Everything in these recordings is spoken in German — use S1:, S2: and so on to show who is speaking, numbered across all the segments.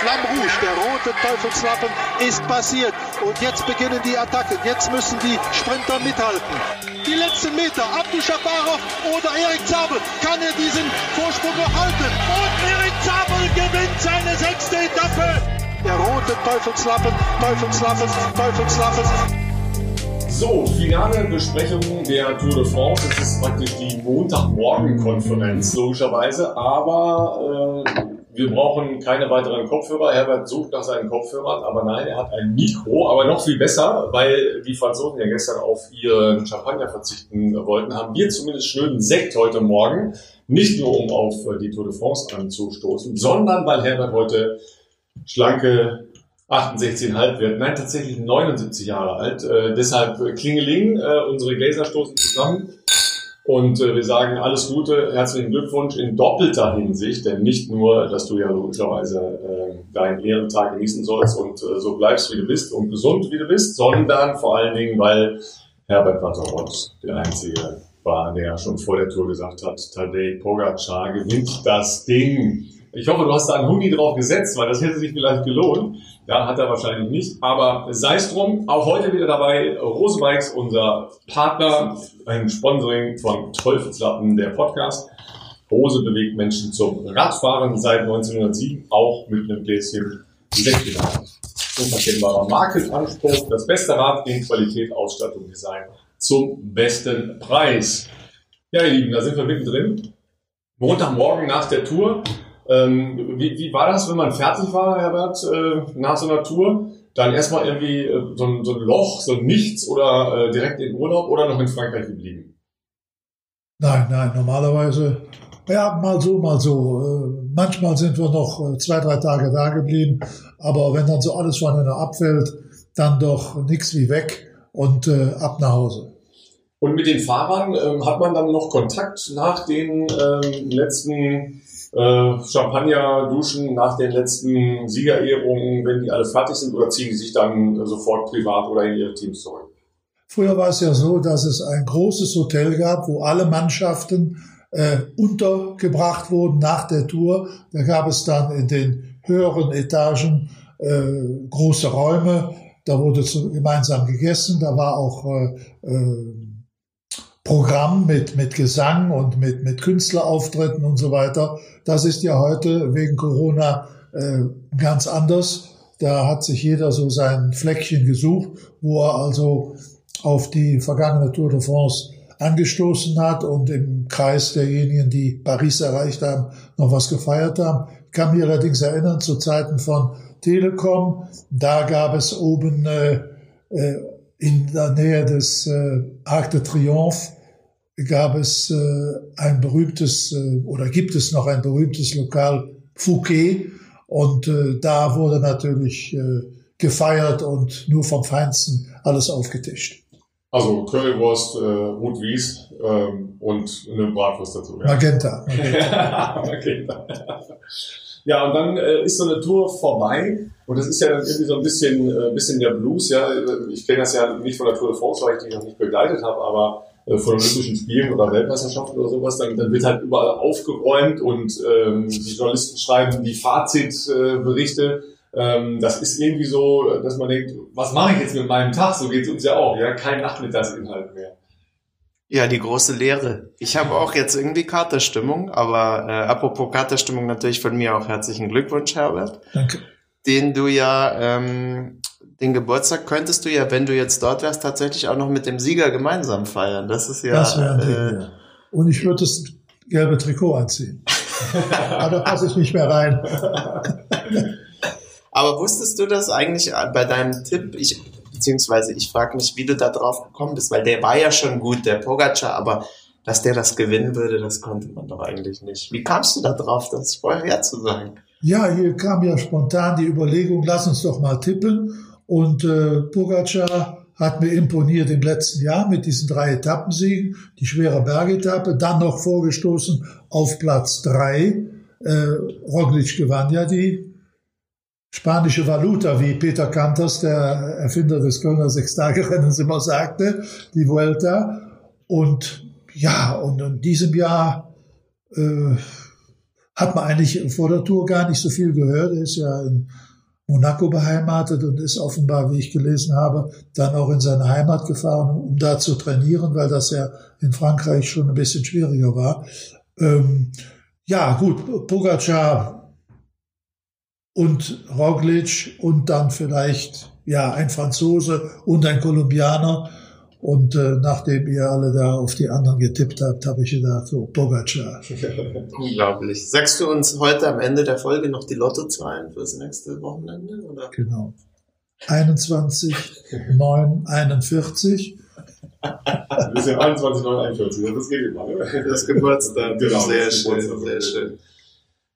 S1: Flamme Rouge, der rote Teufelslappen, ist passiert. Und jetzt beginnen die Attacken. Jetzt müssen die Sprinter mithalten. Die letzten Meter, Abdu Shabarov oder Erik Zabel. Kann er diesen Vorsprung noch halten? Und Erik Zabel gewinnt seine sechste Etappe. Der rote Teufelslappen, Teufelslappen, Teufelslappen.
S2: So, finale Besprechung der Tour de France. Es ist praktisch die Montagmorgen-Konferenz, logischerweise. Aber äh, wir brauchen keine weiteren Kopfhörer. Herbert sucht nach seinen Kopfhörern, aber nein, er hat ein Mikro. Aber noch viel besser, weil die Franzosen ja gestern auf ihren Champagner verzichten wollten, haben wir zumindest schönen Sekt heute Morgen. Nicht nur, um auf die Tour de France anzustoßen, sondern weil Herbert heute schlanke 68,5 wird. Nein, tatsächlich 79 Jahre alt. Äh, deshalb Klingeling, äh, unsere Gläser stoßen zusammen. Und äh, wir sagen alles Gute, herzlichen Glückwunsch in doppelter Hinsicht, denn nicht nur, dass du ja logischerweise äh, deinen Ehrentag genießen sollst und äh, so bleibst, wie du bist und gesund, wie du bist, sondern vor allen Dingen, weil Herbert Watterott der Einzige war, der schon vor der Tour gesagt hat, Tadej Pogacar gewinnt das Ding. Ich hoffe, du hast da einen Hundi drauf gesetzt, weil das hätte sich vielleicht gelohnt. Ja, hat er wahrscheinlich nicht. Aber sei es drum, auch heute wieder dabei Rose Bikes, unser Partner, ein Sponsoring von Teufelslappen, der Podcast. Rose bewegt Menschen zum Radfahren seit 1907, auch mit einem Gläschen Sekt Unverkennbarer Markenanspruch, das beste Rad in Qualität, Ausstattung, Design zum besten Preis. Ja, ihr Lieben, da sind wir mittendrin. Montagmorgen nach der Tour ähm, wie, wie war das, wenn man fertig war, Herbert, äh, nach so einer Tour? Dann erstmal irgendwie äh, so, ein, so ein Loch, so ein Nichts oder äh, direkt in Urlaub oder noch in Frankreich geblieben?
S3: Nein, nein, normalerweise, ja, mal so, mal so. Äh, manchmal sind wir noch äh, zwei, drei Tage da geblieben, aber wenn dann so alles voneinander abfällt, dann doch nichts wie weg und äh, ab nach Hause.
S2: Und mit den Fahrern ähm, hat man dann noch Kontakt nach den ähm, letzten äh, Champagner duschen nach den letzten Siegerehrungen, wenn die alle fertig sind, oder ziehen die sich dann sofort privat oder in ihre Teams zurück?
S3: Früher war es ja so, dass es ein großes Hotel gab, wo alle Mannschaften äh, untergebracht wurden nach der Tour. Da gab es dann in den höheren Etagen äh, große Räume. Da wurde gemeinsam gegessen. Da war auch äh, äh, Programm mit, mit Gesang und mit, mit Künstlerauftritten und so weiter. Das ist ja heute wegen Corona äh, ganz anders. Da hat sich jeder so sein Fleckchen gesucht, wo er also auf die vergangene Tour de France angestoßen hat und im Kreis derjenigen, die Paris erreicht haben, noch was gefeiert haben. Ich kann mich allerdings erinnern, zu Zeiten von Telekom, da gab es oben äh, äh, in der Nähe des äh, Arc de Triomphe gab es äh, ein berühmtes äh, oder gibt es noch ein berühmtes Lokal Fouquet und äh, da wurde natürlich äh, gefeiert und nur vom Feinsten alles aufgetischt.
S2: Also Currywurst, äh, Rotwies ähm, und eine Bratwurst dazu.
S3: Ja. Magenta. Magenta.
S2: Magenta. Ja, und dann äh, ist so eine Tour vorbei und das ist ja dann irgendwie so ein bisschen, äh, bisschen der Blues. Ja, ich kenne das ja nicht von der Tour de France, weil ich die noch nicht begleitet habe, aber äh, von Olympischen Spielen oder Weltmeisterschaften oder sowas, dann, dann wird halt überall aufgeräumt und ähm, die Journalisten schreiben die Fazitberichte. Ähm, das ist irgendwie so, dass man denkt, was mache ich jetzt mit meinem Tag? So geht es uns ja auch, ja, kein Nachmittagsinhalt mehr.
S4: Ja, die große Lehre. Ich habe auch jetzt irgendwie Katerstimmung, aber äh, apropos Katerstimmung natürlich von mir auch herzlichen Glückwunsch, Herbert.
S3: Danke.
S4: Den du ja, ähm, den Geburtstag könntest du ja, wenn du jetzt dort wärst, tatsächlich auch noch mit dem Sieger gemeinsam feiern. Das ist ja.
S3: Das wäre ein Ding, äh, ja. Und ich würde das gelbe Trikot anziehen. aber da passe ich nicht mehr rein.
S4: aber wusstest du das eigentlich bei deinem Tipp? Ich, beziehungsweise ich frage mich, wie du da drauf gekommen bist, weil der war ja schon gut, der Pogacar, aber dass der das gewinnen würde, das konnte man doch eigentlich nicht. Wie kamst du da drauf, das vorher zu sagen?
S3: Ja, hier kam ja spontan die Überlegung, lass uns doch mal tippen. Und äh, Pogacar hat mir imponiert im letzten Jahr mit diesen drei Etappensiegen, die schwere Bergetappe, dann noch vorgestoßen auf Platz drei. Äh, Roglic gewann ja die spanische Valuta, wie Peter Kanters, der Erfinder des Kölner Sechstagerennens, immer sagte, die Vuelta. Und ja, und in diesem Jahr äh, hat man eigentlich vor der Tour gar nicht so viel gehört. Er ist ja in Monaco beheimatet und ist offenbar, wie ich gelesen habe, dann auch in seine Heimat gefahren, um da zu trainieren, weil das ja in Frankreich schon ein bisschen schwieriger war. Ähm, ja, gut, Pogacar und Roglic und dann vielleicht ja ein Franzose und ein Kolumbianer und äh, nachdem ihr alle da auf die anderen getippt habt, habe ich gedacht, so Pogacar.
S4: Unglaublich. Sagst du uns heute am Ende der Folge noch die Lottozahlen fürs nächste Wochenende? Oder?
S3: Genau. 21, 9, 41.
S2: Das ist ja 21, 9, 41. Das geht immer, ne?
S4: Das Geburtstag.
S2: Genau,
S4: sehr
S2: das
S4: schön,
S2: Geburtstag.
S4: sehr schön.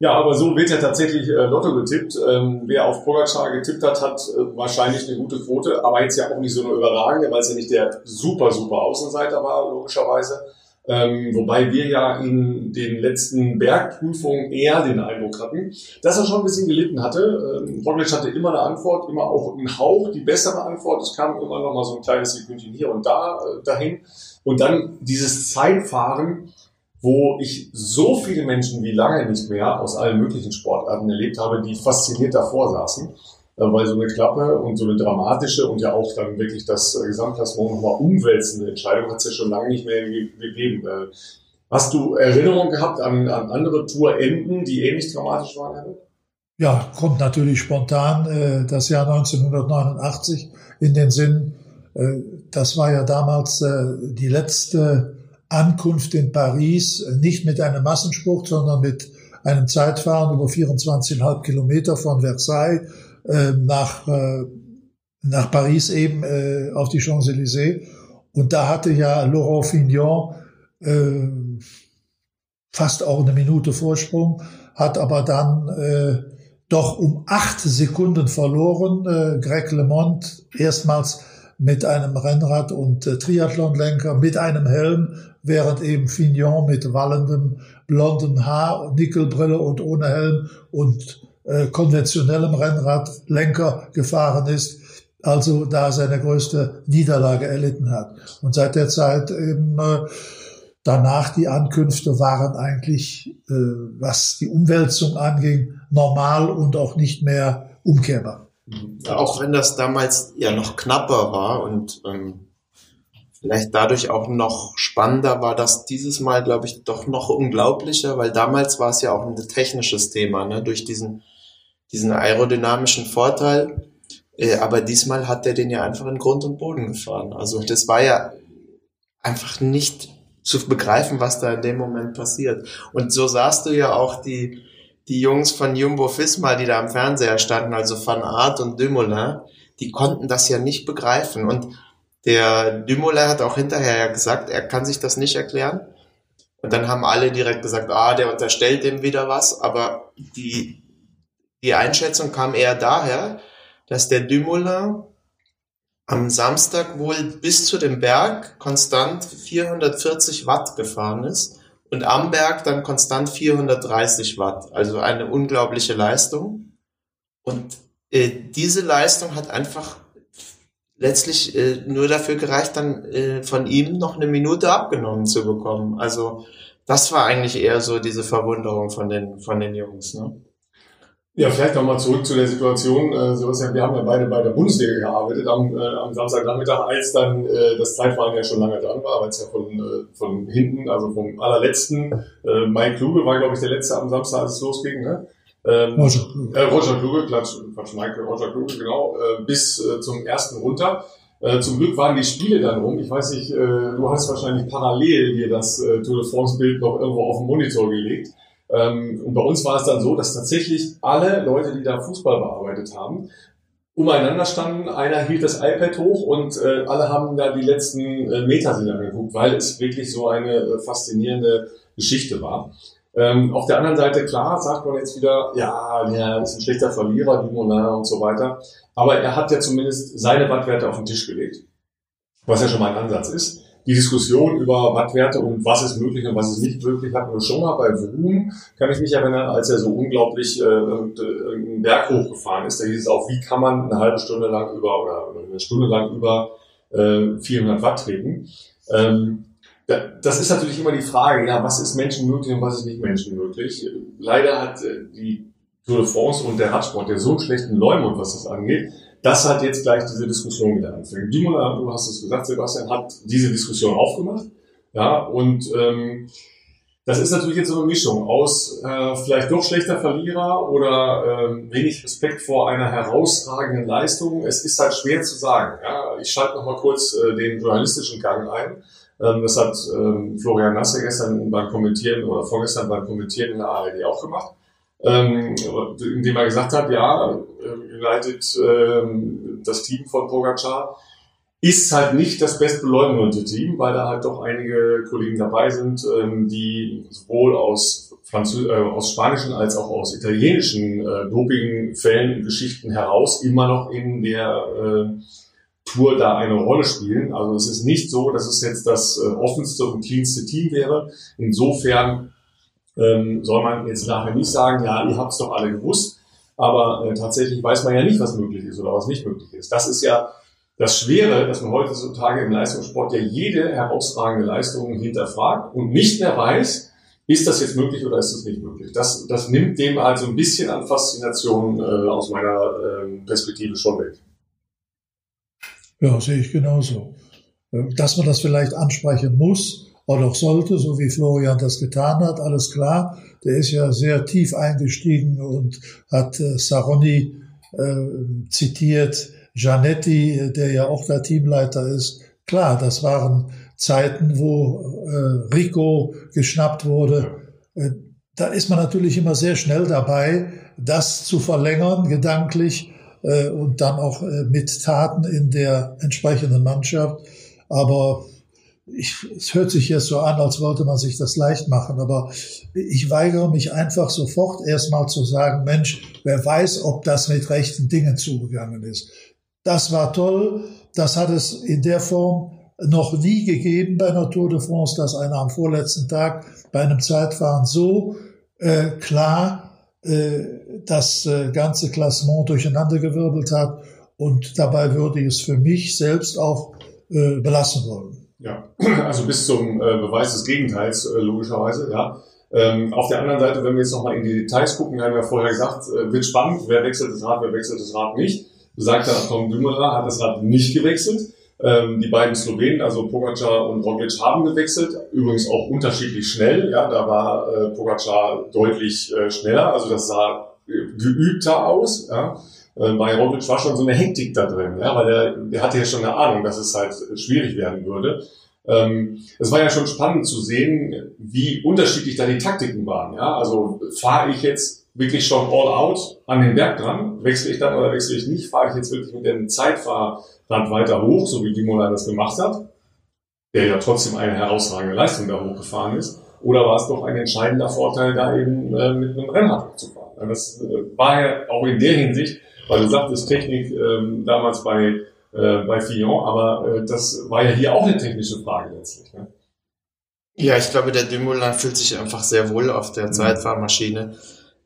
S2: Ja, aber so wird ja tatsächlich äh, Lotto getippt. Ähm, wer auf Pogacar getippt hat, hat äh, wahrscheinlich eine gute Quote, aber jetzt ja auch nicht so eine überragende, weil es ja nicht der super, super Außenseiter war, logischerweise. Ähm, wobei wir ja in den letzten Bergprüfungen eher den Eindruck hatten, dass er schon ein bisschen gelitten hatte. Ähm, Roglic hatte immer eine Antwort, immer auch einen Hauch, die bessere Antwort. Es kam immer noch mal so ein kleines Sekündchen hier und da äh, dahin. Und dann dieses Zeitfahren, wo ich so viele Menschen wie lange nicht mehr aus allen möglichen Sportarten erlebt habe, die fasziniert davor saßen, äh, weil so eine Klappe und so eine dramatische und ja auch dann wirklich das äh, Gesamtklassement nochmal umwälzende Entscheidung hat es ja schon lange nicht mehr ge- gegeben. Äh, Hast du Erinnerungen gehabt an, an andere Tourenden, die ähnlich dramatisch waren? Herbert?
S3: Ja, kommt natürlich spontan das Jahr 1989 in den Sinn. Das war ja damals die letzte Ankunft in Paris, äh, nicht mit einem Massensport, sondern mit einem Zeitfahren über 24,5 Kilometer von Versailles äh, nach, äh, nach Paris eben äh, auf die Champs-Élysées. Und da hatte ja Laurent Fignon äh, fast auch eine Minute Vorsprung, hat aber dann äh, doch um acht Sekunden verloren. Äh, Greg LeMond erstmals mit einem Rennrad und äh, Triathlonlenker mit einem Helm, während eben Fignon mit wallendem blondem Haar, Nickelbrille und ohne Helm und äh, konventionellem Rennradlenker gefahren ist. Also da seine größte Niederlage erlitten hat. Und seit der Zeit eben äh, danach die Ankünfte waren eigentlich, äh, was die Umwälzung anging, normal und auch nicht mehr umkehrbar.
S4: Auch wenn das damals ja noch knapper war und ähm, vielleicht dadurch auch noch spannender war das dieses Mal, glaube ich, doch noch unglaublicher, weil damals war es ja auch ein technisches Thema, ne? durch diesen, diesen aerodynamischen Vorteil. Äh, aber diesmal hat er den ja einfach in Grund und Boden gefahren. Also das war ja einfach nicht zu begreifen, was da in dem Moment passiert. Und so sahst du ja auch die, die Jungs von Jumbo Fisma, die da am Fernseher standen, also Van Aert und Dumoulin, die konnten das ja nicht begreifen. Und der Dumoulin hat auch hinterher ja gesagt, er kann sich das nicht erklären. Und dann haben alle direkt gesagt, ah, der unterstellt dem wieder was. Aber die, die Einschätzung kam eher daher, dass der Dumoulin am Samstag wohl bis zu dem Berg konstant 440 Watt gefahren ist und am Berg dann konstant 430 Watt. Also eine unglaubliche Leistung. Und äh, diese Leistung hat einfach letztlich äh, nur dafür gereicht, dann äh, von ihm noch eine Minute abgenommen zu bekommen. Also das war eigentlich eher so diese Verwunderung von den, von den Jungs. Ne?
S2: Ja, vielleicht nochmal zurück zu der Situation. Äh, Sebastian, wir haben ja beide bei der Bundesliga gearbeitet am, äh, am Samstagnachmittag, als dann äh, das Zeitfahren ja schon lange dran war, weil es ja von, äh, von hinten, also vom allerletzten, äh, Mike Kluge war, glaube ich, der letzte am Samstag, als es losging, ne? Ähm,
S3: Roger Kluge.
S2: Äh, Roger Kluge, Quatsch, Quatsch, Mike, Roger Kluge, genau, äh, bis äh, zum ersten runter. Äh, zum Glück waren die Spiele dann rum. Ich weiß nicht, äh, du hast wahrscheinlich parallel dir das äh, Tour de France-Bild noch irgendwo auf den Monitor gelegt. Ähm, und bei uns war es dann so, dass tatsächlich alle Leute, die da Fußball bearbeitet haben, umeinander standen. Einer hielt das iPad hoch und äh, alle haben da die letzten äh, Meter sich angeguckt, weil es wirklich so eine äh, faszinierende Geschichte war. Ähm, auf der anderen Seite, klar, sagt man jetzt wieder, ja, der ist ein schlechter Verlierer, Dumoulin und so weiter. Aber er hat ja zumindest seine Wattwerte auf den Tisch gelegt. Was ja schon mal ein Ansatz ist. Die Diskussion über Wattwerte und was ist möglich und was ist nicht möglich, hatten wir schon mal bei Vroom, kann ich mich erinnern, als er so unglaublich äh, einen Berg hochgefahren ist. Da hieß es auch, wie kann man eine halbe Stunde lang über oder eine Stunde lang über äh, 400 Watt treten. Ähm, Das ist natürlich immer die Frage, ja, was ist menschenmöglich und was ist nicht menschenmöglich. Leider hat äh, die Tour de France und der Radsport ja so einen schlechten Leumund, was das angeht, dass hat jetzt gleich diese Diskussion wieder anfängt. Dimona, du hast es gesagt, Sebastian, hat diese Diskussion aufgemacht. Ja, und ähm, das ist natürlich jetzt so eine Mischung aus äh, vielleicht doch schlechter Verlierer oder äh, wenig Respekt vor einer herausragenden Leistung. Es ist halt schwer zu sagen. Ja? Ich schalte noch mal kurz äh, den journalistischen Gang ein. Ähm, das hat ähm, Florian Nasse gestern beim Kommentieren oder vorgestern beim Kommentieren in der ARD auch gemacht, ähm, indem er gesagt hat, ja, äh, United, äh, das Team von Pogacar, ist halt nicht das bestbeleumundete Team, weil da halt doch einige Kollegen dabei sind, ähm, die sowohl aus, Französ äh, aus spanischen als auch aus italienischen äh, Dopingfällen und Geschichten heraus immer noch in der äh, Tour da eine Rolle spielen. Also es ist nicht so, dass es jetzt das äh, offenste und cleanste Team wäre. Insofern ähm, soll man jetzt nachher nicht sagen, ja, ihr habt es doch alle gewusst, aber äh, tatsächlich weiß man ja nicht, was möglich ist oder was nicht möglich ist. Das ist ja das Schwere, dass man heutzutage im Leistungssport ja jede herausragende Leistung hinterfragt und nicht mehr weiß, ist das jetzt möglich oder ist das nicht möglich? Das, das nimmt dem also ein bisschen an Faszination äh, aus meiner äh, Perspektive schon weg.
S3: Ja, sehe ich genauso. Äh, dass man das vielleicht ansprechen muss oder auch sollte, so wie Florian das getan hat, alles klar. Der ist ja sehr tief eingestiegen und hat äh, Saroni äh, zitiert, Gianetti, der ja auch der Teamleiter ist, klar, das waren Zeiten, wo äh, Rico geschnappt wurde. Äh, da ist man natürlich immer sehr schnell dabei, das zu verlängern, gedanklich äh, und dann auch äh, mit Taten in der entsprechenden Mannschaft. Aber ich, es hört sich jetzt so an, als wollte man sich das leicht machen, aber ich weigere mich einfach sofort erstmal zu sagen, Mensch, wer weiß, ob das mit rechten Dingen zugegangen ist. Das war toll. Das hat es in der Form noch nie gegeben bei einer Tour de France, dass einer am vorletzten Tag bei einem Zeitfahren so äh, klar äh, das äh, ganze Klassement durcheinandergewirbelt hat. Und dabei würde ich es für mich selbst auch äh, belassen wollen.
S2: Ja, also bis zum äh, Beweis des Gegenteils, äh, logischerweise, ja. Ähm, auf der anderen Seite, wenn wir jetzt nochmal in die Details gucken, haben wir vorher gesagt, äh, wird spannend, wer wechselt das Rad, wer wechselt das Rad nicht besagter Tom Dumoulin hat das Rad nicht gewechselt. Ähm, die beiden Slowenen, also Pogacar und Roglic, haben gewechselt, übrigens auch unterschiedlich schnell. Ja, da war Pogacar deutlich schneller, also das sah geübter aus. Ja. Äh, bei Roglic war schon so eine Hektik da drin, ja, weil der, der hatte ja schon eine Ahnung, dass es halt schwierig werden würde. Ähm, es war ja schon spannend zu sehen, wie unterschiedlich da die Taktiken waren. Ja, also fahre ich jetzt wirklich schon all out an den Berg dran. Wechsle ich dann oder wechsle ich nicht? Fahre ich jetzt wirklich mit dem Zeitfahrrad weiter hoch, so wie Dimola das gemacht hat, der ja trotzdem eine herausragende Leistung da hochgefahren ist? Oder war es doch ein entscheidender Vorteil, da eben äh, mit einem Rennrad zu fahren? Das äh, war ja auch in der Hinsicht, weil du sagtest Technik äh, damals bei, äh, bei Fillon, aber äh, das war ja hier auch eine technische Frage letztlich. Ne?
S4: Ja, ich glaube, der Dumoulin fühlt sich einfach sehr wohl auf der mhm. Zeitfahrmaschine.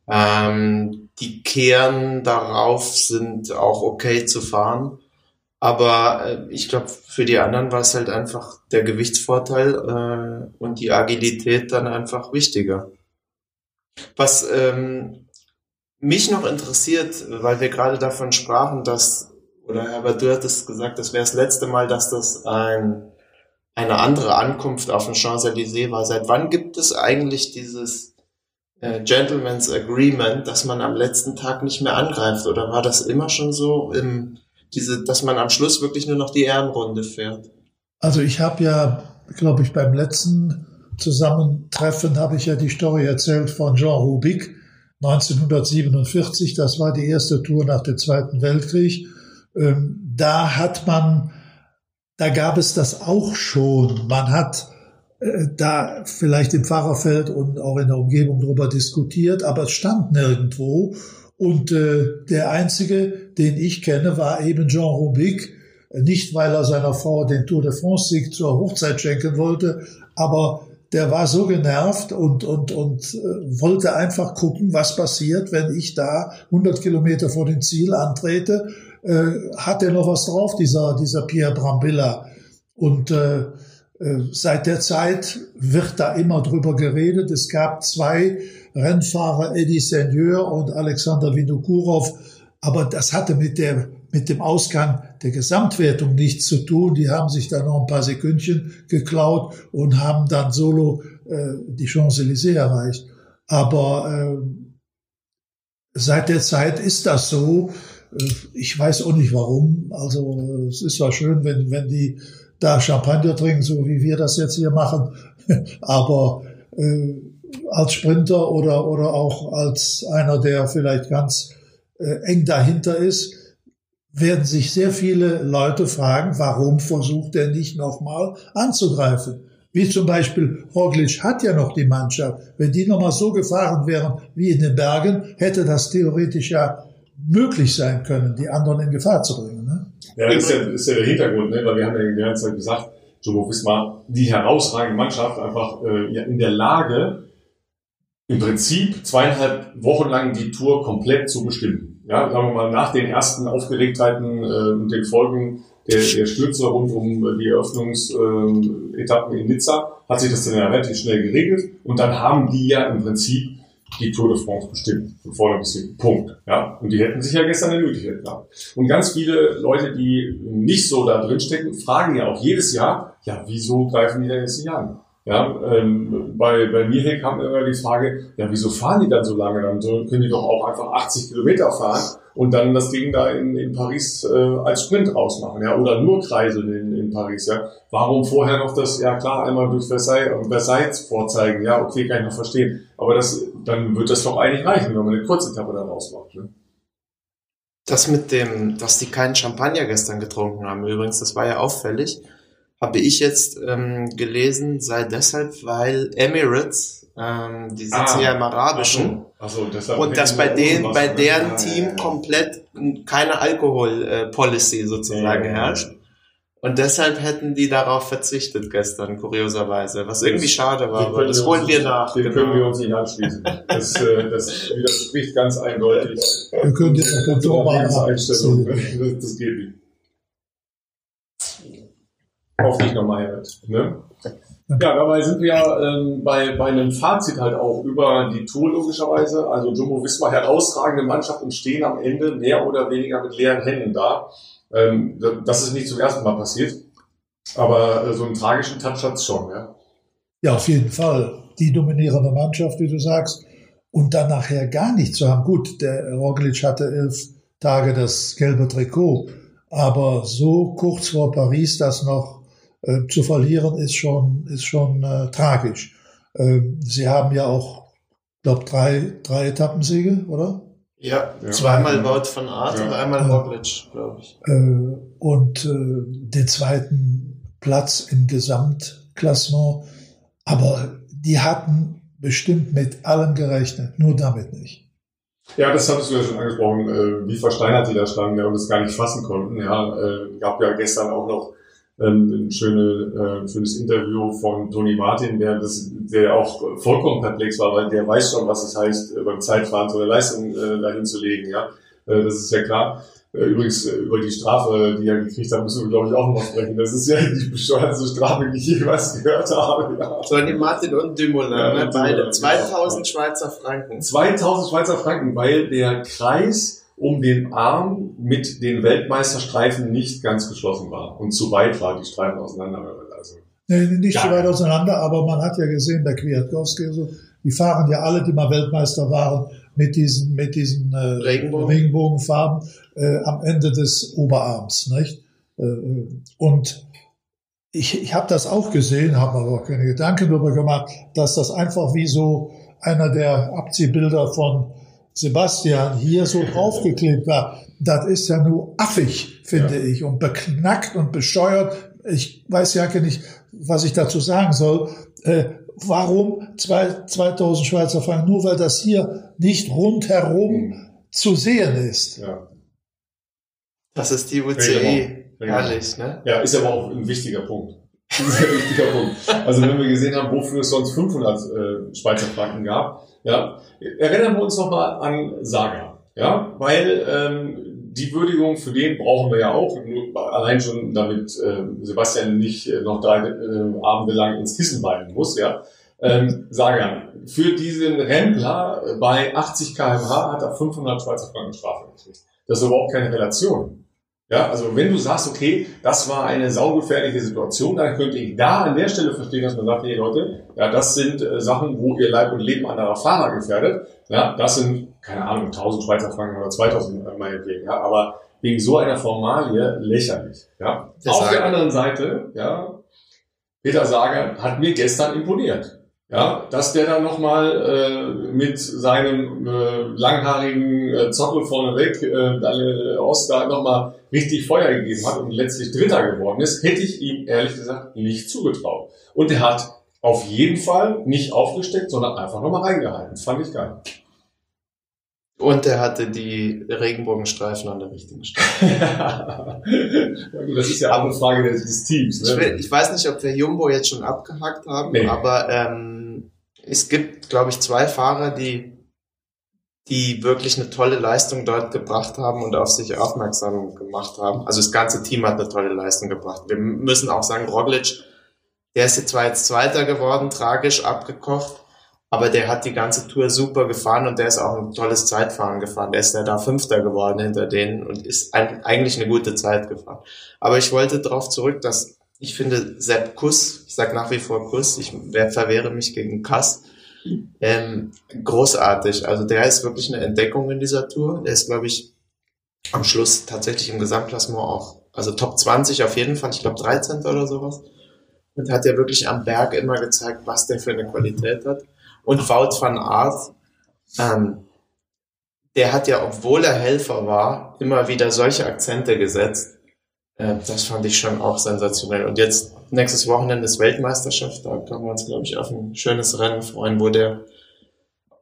S4: Ähm, die Kehren darauf sind auch okay zu fahren. Aber äh, ich glaube, für die anderen war es halt einfach der Gewichtsvorteil äh, und die Agilität dann einfach wichtiger. Was ähm, mich noch interessiert, weil wir gerade davon sprachen, dass, oder Herbert, du hattest gesagt, das wäre das letzte Mal, dass das ein, eine andere Ankunft auf den Champs-Élysées war. Seit wann gibt es eigentlich dieses äh, Gentleman's Agreement, dass man am letzten Tag nicht mehr angreift? Oder war das immer schon so, im, diese, dass man am Schluss wirklich nur noch die Ehrenrunde fährt?
S3: Also ich habe ja, glaube ich, beim letzten Zusammentreffen habe ich ja die Story erzählt von Jean Rubik 1947. Das war die erste Tour nach dem Zweiten Weltkrieg. Ähm, da hat man, da gab es das auch schon. Man hat äh, da vielleicht im Fahrerfeld und auch in der Umgebung darüber diskutiert, aber es stand nirgendwo. Und äh, der einzige, den ich kenne, war eben Jean Rubik. Nicht, weil er seiner Frau den Tour de France-Sieg zur Hochzeit schenken wollte, aber der war so genervt und, und, und äh, wollte einfach gucken, was passiert, wenn ich da 100 Kilometer vor dem Ziel antrete. Äh, hat er noch was drauf, dieser, dieser Pierre Brambilla? Und äh, äh, seit der Zeit wird da immer drüber geredet. Es gab zwei Rennfahrer, Eddie Seigneur und Alexander Vinokurov, aber das hatte mit der mit dem Ausgang der Gesamtwertung nichts zu tun. Die haben sich da noch ein paar Sekündchen geklaut und haben dann solo äh, die Champs-Élysées erreicht. Aber äh, seit der Zeit ist das so. Äh, ich weiß auch nicht warum. Also es ist zwar schön, wenn, wenn die da Champagner trinken, so wie wir das jetzt hier machen, aber äh, als Sprinter oder, oder auch als einer, der vielleicht ganz äh, eng dahinter ist, werden sich sehr viele Leute fragen, warum versucht er nicht nochmal anzugreifen? Wie zum Beispiel Roglic hat ja noch die Mannschaft. Wenn die nochmal so gefahren wären wie in den Bergen, hätte das theoretisch ja möglich sein können, die anderen in Gefahr zu bringen. Ne?
S2: Ja, das ist ja, ist ja der Hintergrund, ne? weil wir haben ja die ganze Zeit gesagt, Jumbo Visma, die herausragende Mannschaft, einfach äh, in der Lage, im Prinzip zweieinhalb Wochen lang die Tour komplett zu bestimmen. Ja, sagen wir mal, nach den ersten Aufgeregtheiten äh, und den Folgen der, der Stürze rund um die Eröffnungsetappen äh, in Nizza hat sich das dann ja relativ schnell geregelt und dann haben die ja im Prinzip die Tour de France bestimmt, von vorne bis hinten. Punkt. Ja, und die hätten sich ja gestern eine Möglichkeit gehabt. Und ganz viele Leute, die nicht so da drin stecken, fragen ja auch jedes Jahr, ja, wieso greifen die denn jetzt nicht an? Ja, ähm, bei, bei mir hier kam immer die Frage, ja, wieso fahren die dann so lange? Dann können die doch auch einfach 80 Kilometer fahren und dann das Ding da in, in Paris äh, als Sprint rausmachen, ja, oder nur kreiseln in, in Paris, ja. Warum vorher noch das, ja klar, einmal durch Versailles, Versailles vorzeigen, ja, okay, kann ich noch verstehen. Aber das, dann wird das doch eigentlich reichen, wenn man eine kurze Etappe da rausmacht, ne?
S4: Das mit dem, dass die keinen Champagner gestern getrunken haben, übrigens, das war ja auffällig habe ich jetzt ähm, gelesen, sei deshalb, weil Emirates, ähm, die sitzen ah, ja im Arabischen, ach so, ach so, und dass bei denen, bei deren Team komplett keine Alkohol-Policy sozusagen ja, herrscht. Und deshalb hätten die darauf verzichtet gestern, kurioserweise. Was irgendwie schade war, aber das holen wir nach.
S2: Dem genau. können wir uns nicht anschließen. Das, äh, das widerspricht ganz eindeutig.
S3: Wir können jetzt auch
S2: der Einstellung. Das, das geht nicht auf dich nochmal hört. Ne? Ja, dabei sind wir ähm, bei, bei einem Fazit halt auch über die Tour logischerweise. Also Jumbo Visma herausragende Mannschaft und stehen am Ende mehr oder weniger mit leeren Händen da. Ähm, das ist nicht zum ersten Mal passiert. Aber äh, so einen tragischen Touch hat's schon, ja.
S3: Ja, auf jeden Fall. Die dominierende Mannschaft, wie du sagst. Und dann nachher gar nichts zu haben. Gut, der Roglic hatte elf Tage das gelbe Trikot. Aber so kurz vor Paris das noch äh, zu verlieren, ist schon, ist schon äh, tragisch. Äh, Sie haben ja auch, glaube drei, drei Etappensiege, oder?
S4: Ja, ja. zweimal Wout von Art ja. und einmal Roglic, glaube ich.
S3: Äh, und äh, den zweiten Platz im Gesamtklassement. Aber die hatten bestimmt mit allem gerechnet, nur damit nicht.
S2: Ja, das hattest du ja schon angesprochen, äh, wie versteinert die da standen ja, und es gar nicht fassen konnten. Ja, äh, gab ja gestern auch noch ähm, ein schöne, äh, schönes Interview von Tony Martin, der, das, der auch vollkommen perplex war, weil der weiß schon, was es heißt, äh, beim Zeitfahren so eine Leistung äh, dahin zu legen. Ja? Äh, das ist ja klar. Äh, übrigens, über die Strafe, die er gekriegt hat, müssen wir, glaube ich, auch noch sprechen. Das ist ja die bescheuertste Strafe, die ich jemals gehört habe.
S4: Ja. Tony Martin und Dumoulin, ja, ne? beide. 2000 Schweizer Franken.
S2: 2000 Schweizer Franken, weil der Kreis um den Arm mit den Weltmeisterstreifen nicht ganz geschlossen war und zu weit war, die Streifen auseinander. Also,
S3: nee, nicht ja. zu weit auseinander, aber man hat ja gesehen bei Kwiatkowski, also, die fahren ja alle, die mal Weltmeister waren, mit diesen, mit diesen äh, Regenbogen. Regenbogenfarben äh, am Ende des Oberarms. Nicht? Äh, und ich, ich habe das auch gesehen, habe aber keine Gedanken darüber gemacht, dass das einfach wie so einer der Abziehbilder von Sebastian hier so draufgeklebt war, das ist ja nur affig, finde ja. ich, und beknackt und bescheuert. Ich weiß ja gar nicht, was ich dazu sagen soll. Äh, warum zwei, 2000 Schweizer Franken? Nur weil das hier nicht rundherum mhm. zu sehen ist. Ja.
S4: Das ist die UCI. Herrlich, ne?
S2: Ja, ist aber auch ein wichtiger Punkt. ein wichtiger Punkt. Also wenn wir gesehen haben, wofür es sonst 500 äh, Schweizer Franken gab, ja, erinnern wir uns nochmal an Saga. Ja, weil ähm, die Würdigung für den brauchen wir ja auch, allein schon damit äh, Sebastian nicht äh, noch drei äh, Abende lang ins Kissen weinen muss, ja. Ähm, Sagan, für diesen Rempler bei 80 kmh hat er 500 Schweizer Franken Strafe gekriegt. Das ist überhaupt keine Relation. Ja, also wenn du sagst, okay, das war eine saugefährliche Situation, dann könnte ich da an der Stelle verstehen, dass man sagt, hey Leute, ja, das sind äh, Sachen, wo ihr Leib und Leben anderer Fahrer gefährdet. Ja, das sind, keine Ahnung, 1000 Schweizer Franken oder 2000 äh, meinetwegen. Ja, aber wegen so einer Formalie lächerlich. Ja. Auf der anderen Seite, ja, Peter Sager hat mir gestern imponiert. Ja, dass der dann nochmal äh, mit seinem äh, langhaarigen äh, Zockel vorneweg äh, Daniel Ost da nochmal richtig Feuer gegeben hat und letztlich Dritter geworden ist, hätte ich ihm ehrlich gesagt nicht zugetraut. Und er hat auf jeden Fall nicht aufgesteckt, sondern einfach nochmal reingehalten. Das fand ich geil.
S4: Und er hatte die Regenbogenstreifen an der richtigen Stelle.
S2: das ist ja auch eine Frage des, Teams.
S4: Ne? Ich, weiß nicht, ob wir Jumbo jetzt schon abgehakt haben, nee. aber ähm, es gibt, glaube ich, zwei Fahrer, die die wirklich eine tolle Leistung dort gebracht haben und auf sich aufmerksam gemacht haben. Also das ganze Team hat eine tolle Leistung gebracht. Wir müssen auch sagen, Roglic, der ist jetzt zwar jetzt Zweiter geworden, tragisch abgekocht, aber der hat die ganze Tour super gefahren und der ist auch ein tolles Zeitfahren gefahren. Der ist ja da Fünfter geworden hinter denen und ist ein, eigentlich eine gute Zeit gefahren. Aber ich wollte darauf zurück, dass ich finde, Sepp Kuss, ich sage nach wie vor Kuss, ich verwehre mich gegen Kass, ähm, großartig. Also der ist wirklich eine Entdeckung in dieser Tour. Der ist, glaube ich, am Schluss tatsächlich im Gesamtklassement auch, also Top 20 auf jeden Fall, ich glaube 13. oder sowas. Und hat ja wirklich am Berg immer gezeigt, was der für eine Qualität hat. Und Wout van Aert, ähm, der hat ja, obwohl er Helfer war, immer wieder solche Akzente gesetzt. Das fand ich schon auch sensationell. Und jetzt nächstes Wochenende ist Weltmeisterschaft. Da können wir uns, glaube ich, auf ein schönes Rennen freuen, wo der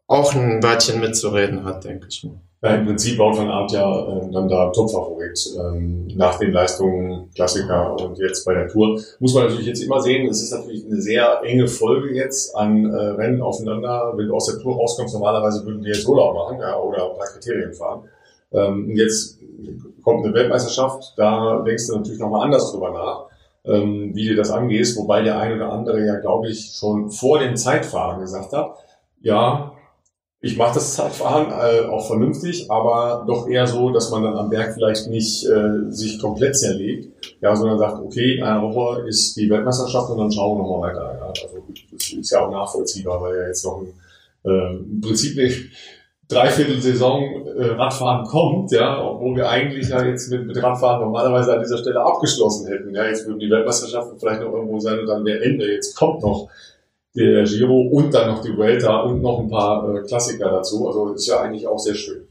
S4: auch ein Wörtchen mitzureden hat, denke ich mal.
S2: Ja, Im Prinzip Wout van Art ja äh, dann da Topfavorit ähm, nach den Leistungen Klassiker und jetzt bei der Tour. Muss man natürlich jetzt immer sehen, es ist natürlich eine sehr enge Folge jetzt an äh, Rennen aufeinander. Wenn du aus der Tour rauskommst, normalerweise würden die jetzt Urlaub machen ja, oder ein paar Kriterien fahren. Ähm, jetzt kommt eine Weltmeisterschaft, da denkst du natürlich nochmal anders drüber nach ähm, wie du das angehst, wobei der eine oder andere ja, glaube ich, schon vor dem Zeitfahren gesagt hat, ja, ich mache das Zeitfahren äh, auch vernünftig, aber doch eher so, dass man dann am Berg vielleicht nicht äh, sich komplett zerlegt, ja, sondern sagt, okay, eine Woche ist die Weltmeisterschaft und dann schauen wir nochmal weiter. Ja. Also das ist ja auch nachvollziehbar, weil ja jetzt noch ein, äh, im Prinzip nicht dreiviertel Saison äh, Radfahren kommt, ja, obwohl wir eigentlich ja jetzt mit, mit Radfahren normalerweise an dieser Stelle abgeschlossen hätten. Ja, jetzt würden die Weltmeisterschaften vielleicht noch irgendwo sein und dann wäre Ende. Jetzt kommt noch der Giro und dann noch die Vuelta und noch ein paar äh, Klassiker dazu. Also ist ja eigentlich auch sehr schön.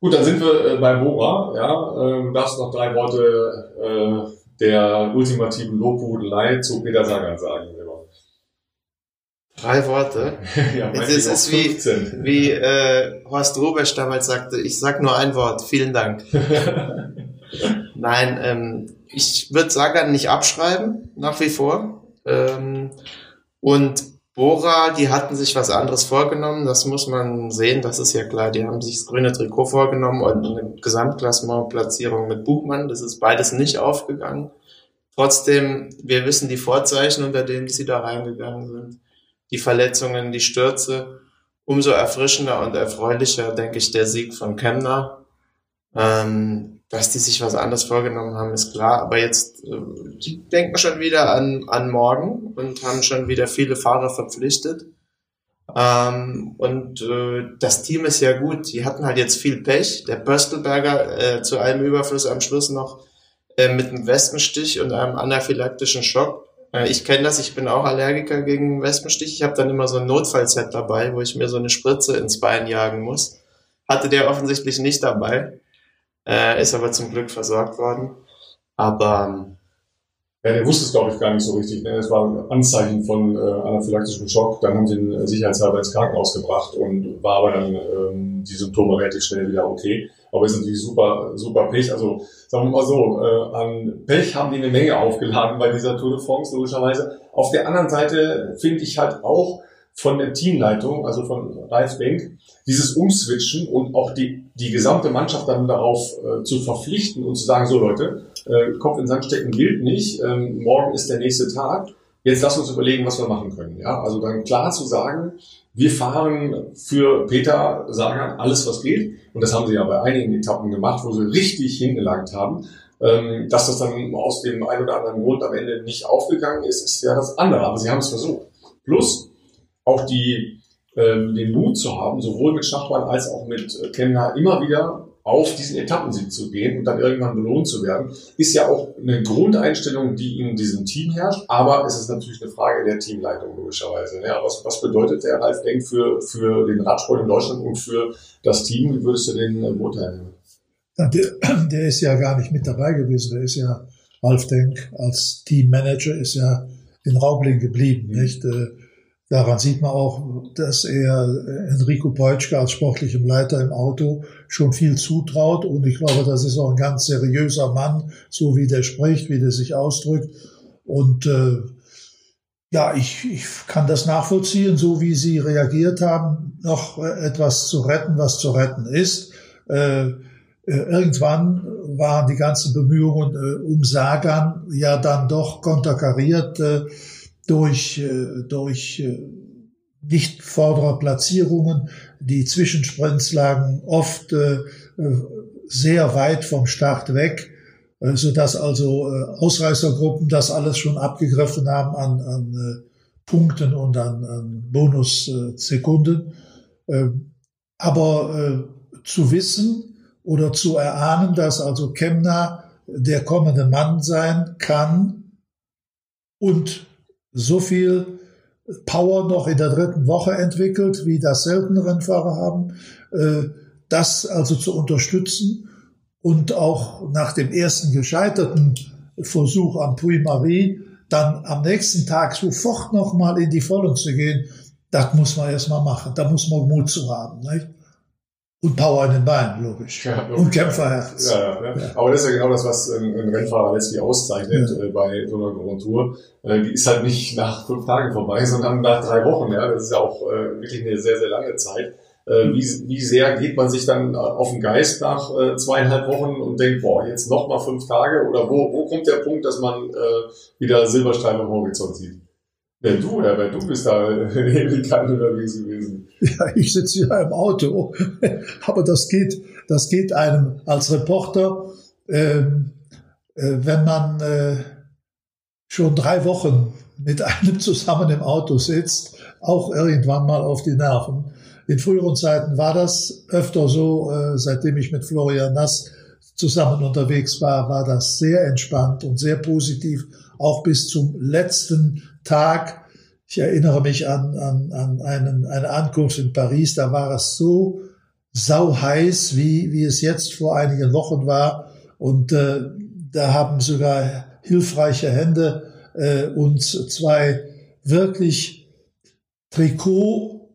S2: Gut, dann sind wir äh, bei Bora. Ja, ähm, darfst noch drei Worte äh, der ultimativen Lobhudelei zu Peter Sagan sagen.
S4: Drei Worte. ja, es ist, ist wie, wie äh, Horst Rubesch damals sagte, ich sag nur ein Wort, vielen Dank. Nein, ähm, ich würde Sagan nicht abschreiben, nach wie vor. Ähm, und Bora, die hatten sich was anderes vorgenommen, das muss man sehen, das ist ja klar. Die haben sich das grüne Trikot vorgenommen und eine Gesamtklassementplatzierung mit Buchmann, das ist beides nicht aufgegangen. Trotzdem, wir wissen die Vorzeichen, unter denen sie da reingegangen sind die Verletzungen, die Stürze. Umso erfrischender und erfreulicher, denke ich, der Sieg von Kemner. Ähm, dass die sich was anderes vorgenommen haben, ist klar. Aber jetzt, äh, die denken schon wieder an, an morgen und haben schon wieder viele Fahrer verpflichtet. Ähm, und äh, das Team ist ja gut. Die hatten halt jetzt viel Pech. Der Böstelberger äh, zu einem Überfluss am Schluss noch äh, mit einem Westenstich und einem anaphylaktischen Schock ich kenne das, ich bin auch Allergiker gegen Wespenstich. Ich habe dann immer so ein Notfallset dabei, wo ich mir so eine Spritze ins Bein jagen muss. Hatte der offensichtlich nicht dabei, äh, ist aber zum Glück versorgt worden. Aber ähm,
S2: ja, der wusste es, glaube ich, gar nicht so richtig. Ne? Das war ein Anzeichen von äh, anaphylaktischem Schock. Dann haben sie ihn sicherheitshalber ins Krankenhaus gebracht und war aber dann ähm, die Symptome relativ schnell wieder okay. Aber ist natürlich super, super Pech. Also sagen wir mal so, äh, an Pech haben die eine Menge aufgeladen bei dieser Tour de France, logischerweise. Auf der anderen Seite finde ich halt auch, von der Teamleitung, also von Ralf Denk, dieses Umswitchen und auch die, die gesamte Mannschaft dann darauf äh, zu verpflichten und zu sagen, so Leute, äh, Kopf in Sand stecken gilt nicht, ähm, morgen ist der nächste Tag, jetzt lass uns überlegen, was wir machen können. Ja, also dann klar zu sagen, wir fahren für Peter Sagan alles, was geht. Und das haben sie ja bei einigen Etappen gemacht, wo sie richtig hingelangt haben. Ähm, dass das dann aus dem einen oder anderen Grund am Ende nicht aufgegangen ist, ist ja das andere. Aber sie haben es versucht. Plus auch die, ähm, den Mut zu haben, sowohl mit Schachmann als auch mit äh, Kemner immer wieder auf diesen Etappensieg zu gehen und dann irgendwann belohnt zu werden, ist ja auch eine Grundeinstellung, die in diesem Team herrscht. Aber es ist natürlich eine Frage der Teamleitung logischerweise. Ja, was, was bedeutet der Ralf Denk für, für den Radsport in Deutschland und für das Team? Wie würdest du den äh, beurteilen?
S3: Ja, der, der ist ja gar nicht mit dabei gewesen. Der ist ja, Ralf Denk als Teammanager ist ja in Raubling geblieben, mhm. nicht? Äh, Daran sieht man auch, dass er Enrico Peutschke als sportlichem Leiter im Auto schon viel zutraut. Und ich glaube, das ist auch ein ganz seriöser Mann, so wie der spricht, wie der sich ausdrückt. Und äh, ja, ich, ich kann das nachvollziehen, so wie Sie reagiert haben, noch etwas zu retten, was zu retten ist. Äh, äh irgendwann waren die ganzen Bemühungen äh, um Sagan ja dann doch konterkariert. Äh, durch, äh, durch äh, nicht vorderer Platzierungen. Die Zwischensprints lagen oft äh, sehr weit vom Start weg, so dass also Ausreißergruppen das alles schon abgegriffen haben an, an Punkten und an, an Bonussekunden. Ähm, aber zu wissen oder zu erahnen, dass also Kemner der kommende Mann sein kann und so viel Power noch in der dritten Woche entwickelt, wie das selten Rennfahrer haben, äh, das also zu unterstützen und auch nach dem ersten gescheiterten Versuch am Puy-Marie dann am nächsten Tag sofort nochmal in die Vollen zu gehen, das muss man erstmal machen. Da muss man Mut zu haben. Nicht? Und Power in den Beinen, logisch. Ja, logisch. Und Kämpferherz.
S2: Ja, ja. Aber das ist ja genau das, was ein, ein Rennfahrer letztlich auszeichnet äh, bei so einer Grand Tour. Äh, die ist halt nicht nach fünf Tagen vorbei, sondern nach drei Wochen. Ja, Das ist ja auch äh, wirklich eine sehr, sehr lange Zeit. Äh, wie, wie sehr geht man sich dann auf den Geist nach äh, zweieinhalb Wochen und denkt, boah, jetzt noch mal fünf Tage? Oder wo, wo kommt der Punkt, dass man äh, wieder Silberstein am Horizont sieht? Ja, du, weil du bist da Helikant unterwegs gewesen.
S3: Ja, ich sitze hier im Auto. Aber das geht, das geht einem als Reporter, ähm, äh, wenn man äh, schon drei Wochen mit einem zusammen im Auto sitzt, auch irgendwann mal auf die Nerven. In früheren Zeiten war das öfter so, äh, seitdem ich mit Florian Nass zusammen unterwegs war, war das sehr entspannt und sehr positiv, auch bis zum letzten Tag. Ich erinnere mich an, an, an einen, eine Ankunft in Paris, da war es so sau heiß, wie, wie es jetzt vor einigen Wochen war. Und äh, da haben sogar hilfreiche Hände äh, uns zwei wirklich Trikotgrüne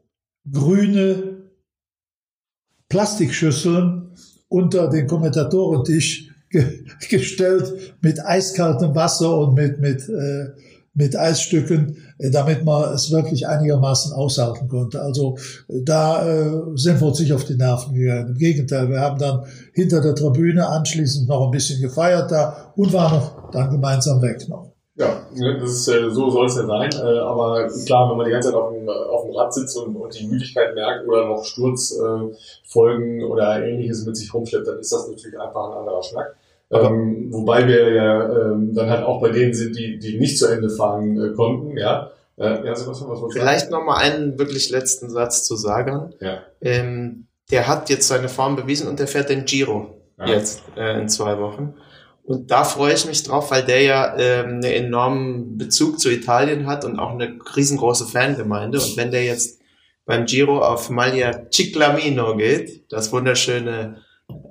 S3: Plastikschüsseln unter den Kommentatorentisch ge gestellt mit eiskaltem Wasser und mit, mit äh, mit Eisstücken, äh, damit man es wirklich einigermaßen aushalten konnte. Also äh, da äh, sind wir uns nicht auf die Nerven gegangen. Im Gegenteil, wir haben dann hinter der Tribüne anschließend noch ein bisschen gefeiert da und waren noch dann gemeinsam weg noch.
S2: Ja, ne, das ist, äh, so soll es ja sein. Aber klar, wenn man die ganze Zeit auf dem, auf dem Rad sitzt und, und die Müdigkeit merkt oder noch Sturzfolgen äh, oder ähnliches mit sich rumschleppt, dann ist das natürlich einfach ein anderer Schnack. Ähm, wobei wir ja ähm, dann halt auch bei denen sind, die, die nicht zu Ende fahren äh, konnten, ja.
S4: Äh, ja Sebastian, was Vielleicht nochmal einen wirklich letzten Satz zu sagen.
S2: Ja.
S4: Ähm, der hat jetzt seine Form bewiesen und der fährt den Giro ja. jetzt äh, in zwei Wochen. Und da freue ich mich drauf, weil der ja ähm, einen enormen Bezug zu Italien hat und auch eine riesengroße Fangemeinde. Und wenn der jetzt beim Giro auf Maglia Ciclamino geht, das wunderschöne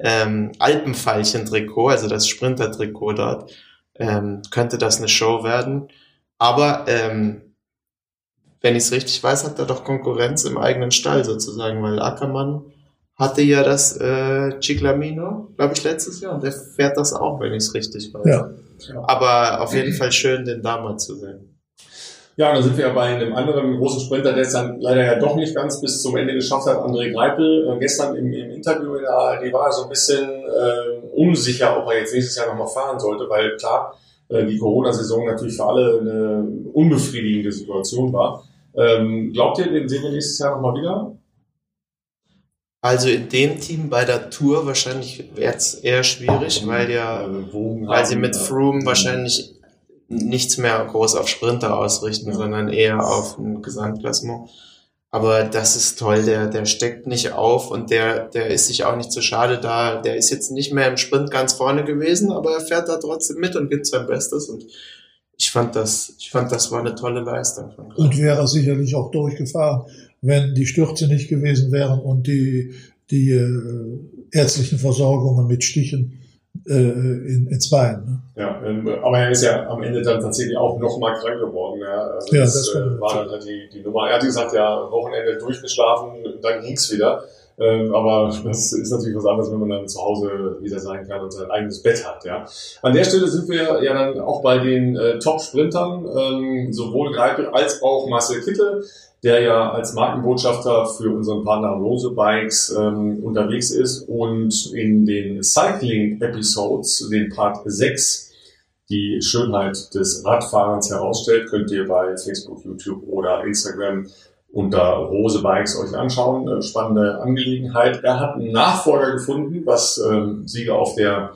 S4: ähm, Alpenfeilchen-Trikot, also das Sprinter-Trikot dort, ähm, könnte das eine Show werden. Aber ähm, wenn ich es richtig weiß, hat er doch Konkurrenz im eigenen Stall sozusagen, weil Ackermann hatte ja das äh, Ciclamino, glaube ich, letztes Jahr und der fährt das auch, wenn ich es richtig weiß.
S3: Ja.
S4: Aber auf jeden Fall schön, den da mal zu sehen.
S2: Ja, und dann sind wir ja bei einem anderen großen Sprinter, der es dann leider ja doch nicht ganz bis zum Ende geschafft hat, André Greipel. Äh, gestern im, im Interview in der ARD war er so ein bisschen äh, unsicher, ob er jetzt nächstes Jahr nochmal fahren sollte, weil klar, äh, die Corona-Saison natürlich für alle eine unbefriedigende Situation war. Ähm, glaubt ihr, den sehen wir nächstes Jahr nochmal wieder?
S4: Also in dem Team bei der Tour wahrscheinlich es eher schwierig, weil ja,
S2: Also,
S4: weil sie mit Froome wahrscheinlich nichts mehr groß auf Sprinter ausrichten,
S2: Ja.
S4: sondern eher auf ein Gesamtklassement. Aber das ist toll, der, der steckt nicht auf und der, der ist sich auch nicht zu schade da. Der ist jetzt nicht mehr im Sprint ganz vorne gewesen, aber er fährt da trotzdem mit und gibt sein Bestes und ich fand das, ich fand das war eine tolle Leistung.
S3: Und wäre sicherlich auch durchgefahren, wenn die Stürze nicht gewesen wären und die, die äh, ärztlichen Versorgungen mit Stichen äh, in, ins Bein. Ne?
S2: Ja, ähm, aber er ist ja am Ende dann tatsächlich auch noch mal krank geworden. Ja, also
S3: Ja,
S2: das,
S3: das
S2: äh, war dann halt die, die Nummer. Er hat gesagt, ja, Wochenende durchgeschlafen, dann ging's wieder. Ähm, aber das ist natürlich was anderes, wenn man dann zu Hause wieder sein kann und sein eigenes Bett hat. Ja. An der Stelle sind wir ja dann auch bei den äh, Top-Sprintern, ähm, sowohl Greipel als auch Marcel Kittel, der ja als Markenbotschafter für unseren Partner Rose Bikes ähm, unterwegs ist und in den Cycling-Episodes, den Part 6, die Schönheit des Radfahrens herausstellt, könnt ihr bei Facebook, YouTube oder Instagram unter Rose Bikes euch anschauen. Äh, Spannende Angelegenheit. Er hat einen Nachfolger gefunden, was ähm, Sieger auf der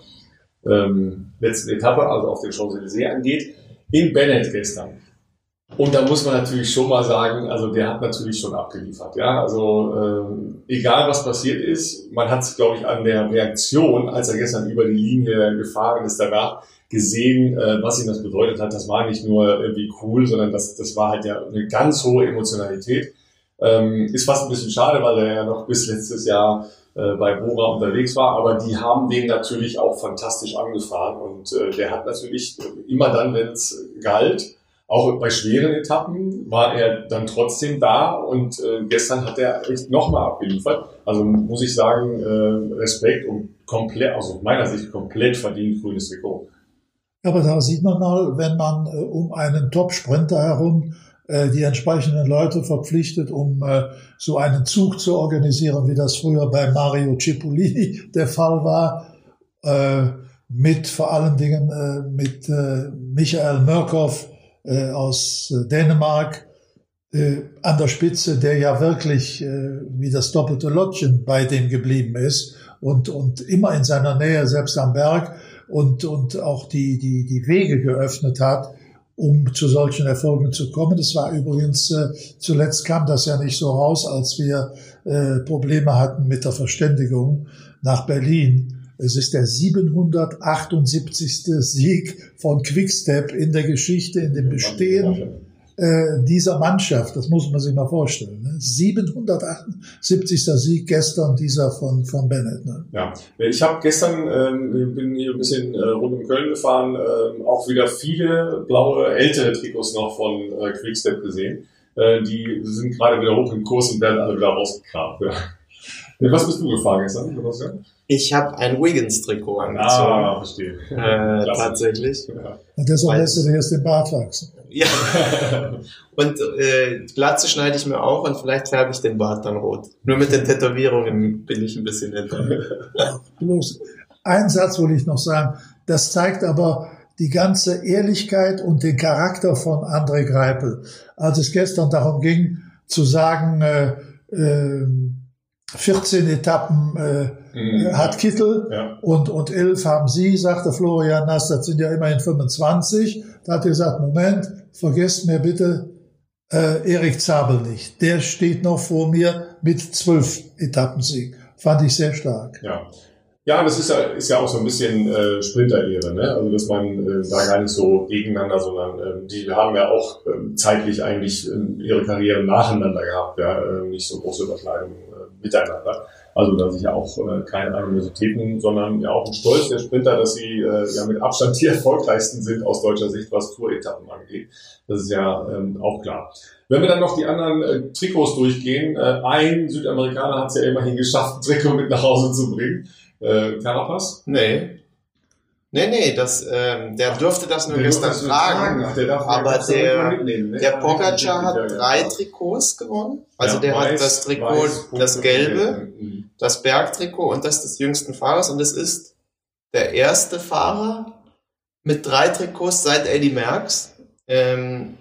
S2: ähm, letzten Etappe, also auf den Champs-Élysées angeht, in Bennett gestern. Und da muss man natürlich schon mal sagen, also der hat natürlich schon abgeliefert. Ja, also ähm, egal was passiert ist, man hat es, glaube ich, an der Reaktion, als er gestern über die Linie gefahren ist, danach gesehen, äh, was ihm das bedeutet hat. Das war nicht nur irgendwie cool, sondern das, das war halt ja eine ganz hohe Emotionalität. Ähm, ist fast ein bisschen schade, weil er ja noch bis letztes Jahr äh, bei Bora unterwegs war, aber die haben den natürlich auch fantastisch angefahren und äh, der hat natürlich immer dann, wenn es galt, auch bei schweren Etappen war er dann trotzdem da und äh, gestern hat er echt nochmal abgeliefert. Also muss ich sagen, äh, Respekt und komplett, also aus meiner Sicht komplett verdient grünes Trikot.
S3: Aber da sieht man mal, wenn man äh, um einen Top-Sprinter herum äh, die entsprechenden Leute verpflichtet, um äh, so einen Zug zu organisieren, wie das früher bei Mario Cipollini der Fall war, äh, mit vor allen Dingen äh, mit äh, Michael Mørkov äh, aus äh, Dänemark äh, an der Spitze, der ja wirklich äh, wie das doppelte Lottchen bei dem geblieben ist und, und immer in seiner Nähe, selbst am Berg, und, und auch die, die, die Wege geöffnet hat, um zu solchen Erfolgen zu kommen. Das war übrigens, äh, zuletzt kam das ja nicht so raus, als wir äh, Probleme hatten mit der Verständigung nach Berlin. Es ist der 778. Sieg von Quickstep in der Geschichte, in dem Bestehen äh, dieser Mannschaft. Das muss man sich mal vorstellen. Ne? 778. Sieg gestern dieser von, von Bennett. Ne?
S2: Ja, ich habe gestern, ähm, bin hier ein bisschen äh, rund um Köln gefahren, ähm, auch wieder viele blaue ältere Trikots noch von äh, Quickstep gesehen. Äh, die sind gerade wieder hoch im Kurs und werden alle wieder rausgekramt. Ja. Nee, Was bist du gefahren gestern?
S4: Ich habe ein Wiggins-Trikot angezogen.
S2: Ah, verstehe.
S4: Äh, tatsächlich.
S2: Ja.
S3: Und deshalb
S4: Weil-
S3: lässt du dir jetzt den Bart wachsen.
S4: Ja. Und äh, Glatze schneide ich mir auch und vielleicht färbe ich den Bart dann rot. Nur mit den Tätowierungen bin ich ein bisschen hinter.
S3: Bloß ein Satz will ich noch sagen. Das zeigt aber die ganze Ehrlichkeit und den Charakter von André Greipel. Als es gestern darum ging, zu sagen, äh, äh, 14 Etappen äh,
S2: Mhm.
S3: hat Kittel
S2: Ja.
S3: und, und 11 haben Sie, sagte Florian Nass, das sind ja immerhin 25. Da hat er gesagt, Moment, vergesst mir bitte äh, Erik Zabel nicht. Der steht noch vor mir mit 12 Etappensieg. Fand ich sehr stark.
S2: Ja. Ja, das ist ja, ist ja auch so ein bisschen äh, Sprinter-Ehre, ne? Also dass man äh, da gar nicht so gegeneinander, sondern ähm, die haben ja auch ähm, zeitlich eigentlich ähm, ihre Karriere nacheinander gehabt, ja, äh, nicht so große Überschneidungen äh, miteinander. Also da sich ja auch äh, keine Animositäten, sondern ja auch ein Stolz der Sprinter, dass sie äh, ja mit Abstand die erfolgreichsten sind aus deutscher Sicht, was Tour-Etappen angeht. Das ist ja ähm, auch klar. Wenn wir dann noch die anderen äh, Trikots durchgehen, äh, ein Südamerikaner hat es ja immerhin geschafft, ein Trikot mit nach Hause zu bringen. Äh, Carapaz?
S4: Nee. Nee, nee, das, ähm, der dürfte das nur
S2: Der
S4: gestern
S2: es
S4: tragen.
S2: Ach, der
S4: aber der-
S2: ne?
S4: Der Pogacar hat
S2: ja.
S4: drei Trikots gewonnen. Also
S2: Ja,
S4: der hat
S2: weiß-
S4: das Trikot,
S2: weiß,
S4: das gelbe,
S2: Mhm.
S4: das Bergtrikot und das des jüngsten Fahrers. Und es ist der erste Fahrer mit drei Trikots seit Eddie Merckx. Ähm,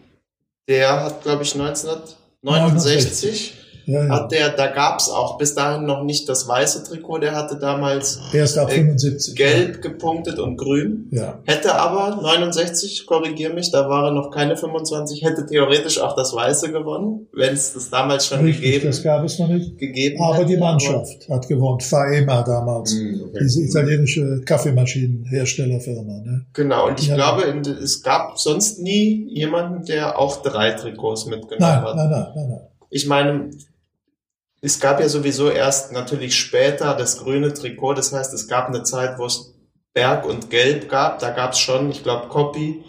S4: der hat, glaube ich, 1969
S3: Ja, ja.
S4: hat der, da gab's auch bis dahin noch nicht das weiße Trikot. Der hatte damals
S3: Erst ab
S4: äh,
S3: 75.
S4: gelb gepunktet und grün.
S3: Ja.
S4: Hätte aber 69, korrigier mich, da war er noch keine 25, hätte theoretisch auch das Weiße gewonnen, wenn es das damals schon
S3: Richtig,
S4: gegeben,
S3: das gab es noch nicht.
S4: gegeben
S3: Aber
S4: hätte.
S3: die Mannschaft hat gewonnen. Faema damals.
S2: Mhm, okay.
S3: Diese italienische Kaffeemaschinenherstellerfirma. Ne?
S4: Genau, und ich glaube, es gab sonst nie jemanden, der auch drei Trikots mitgenommen
S3: Nein,
S4: hat.
S3: nein, nein, nein, nein.
S4: Ich meine, es gab ja sowieso erst natürlich später das grüne Trikot, das heißt, es gab eine Zeit, wo es Berg und Gelb gab, da gab es schon, ich glaube, Copy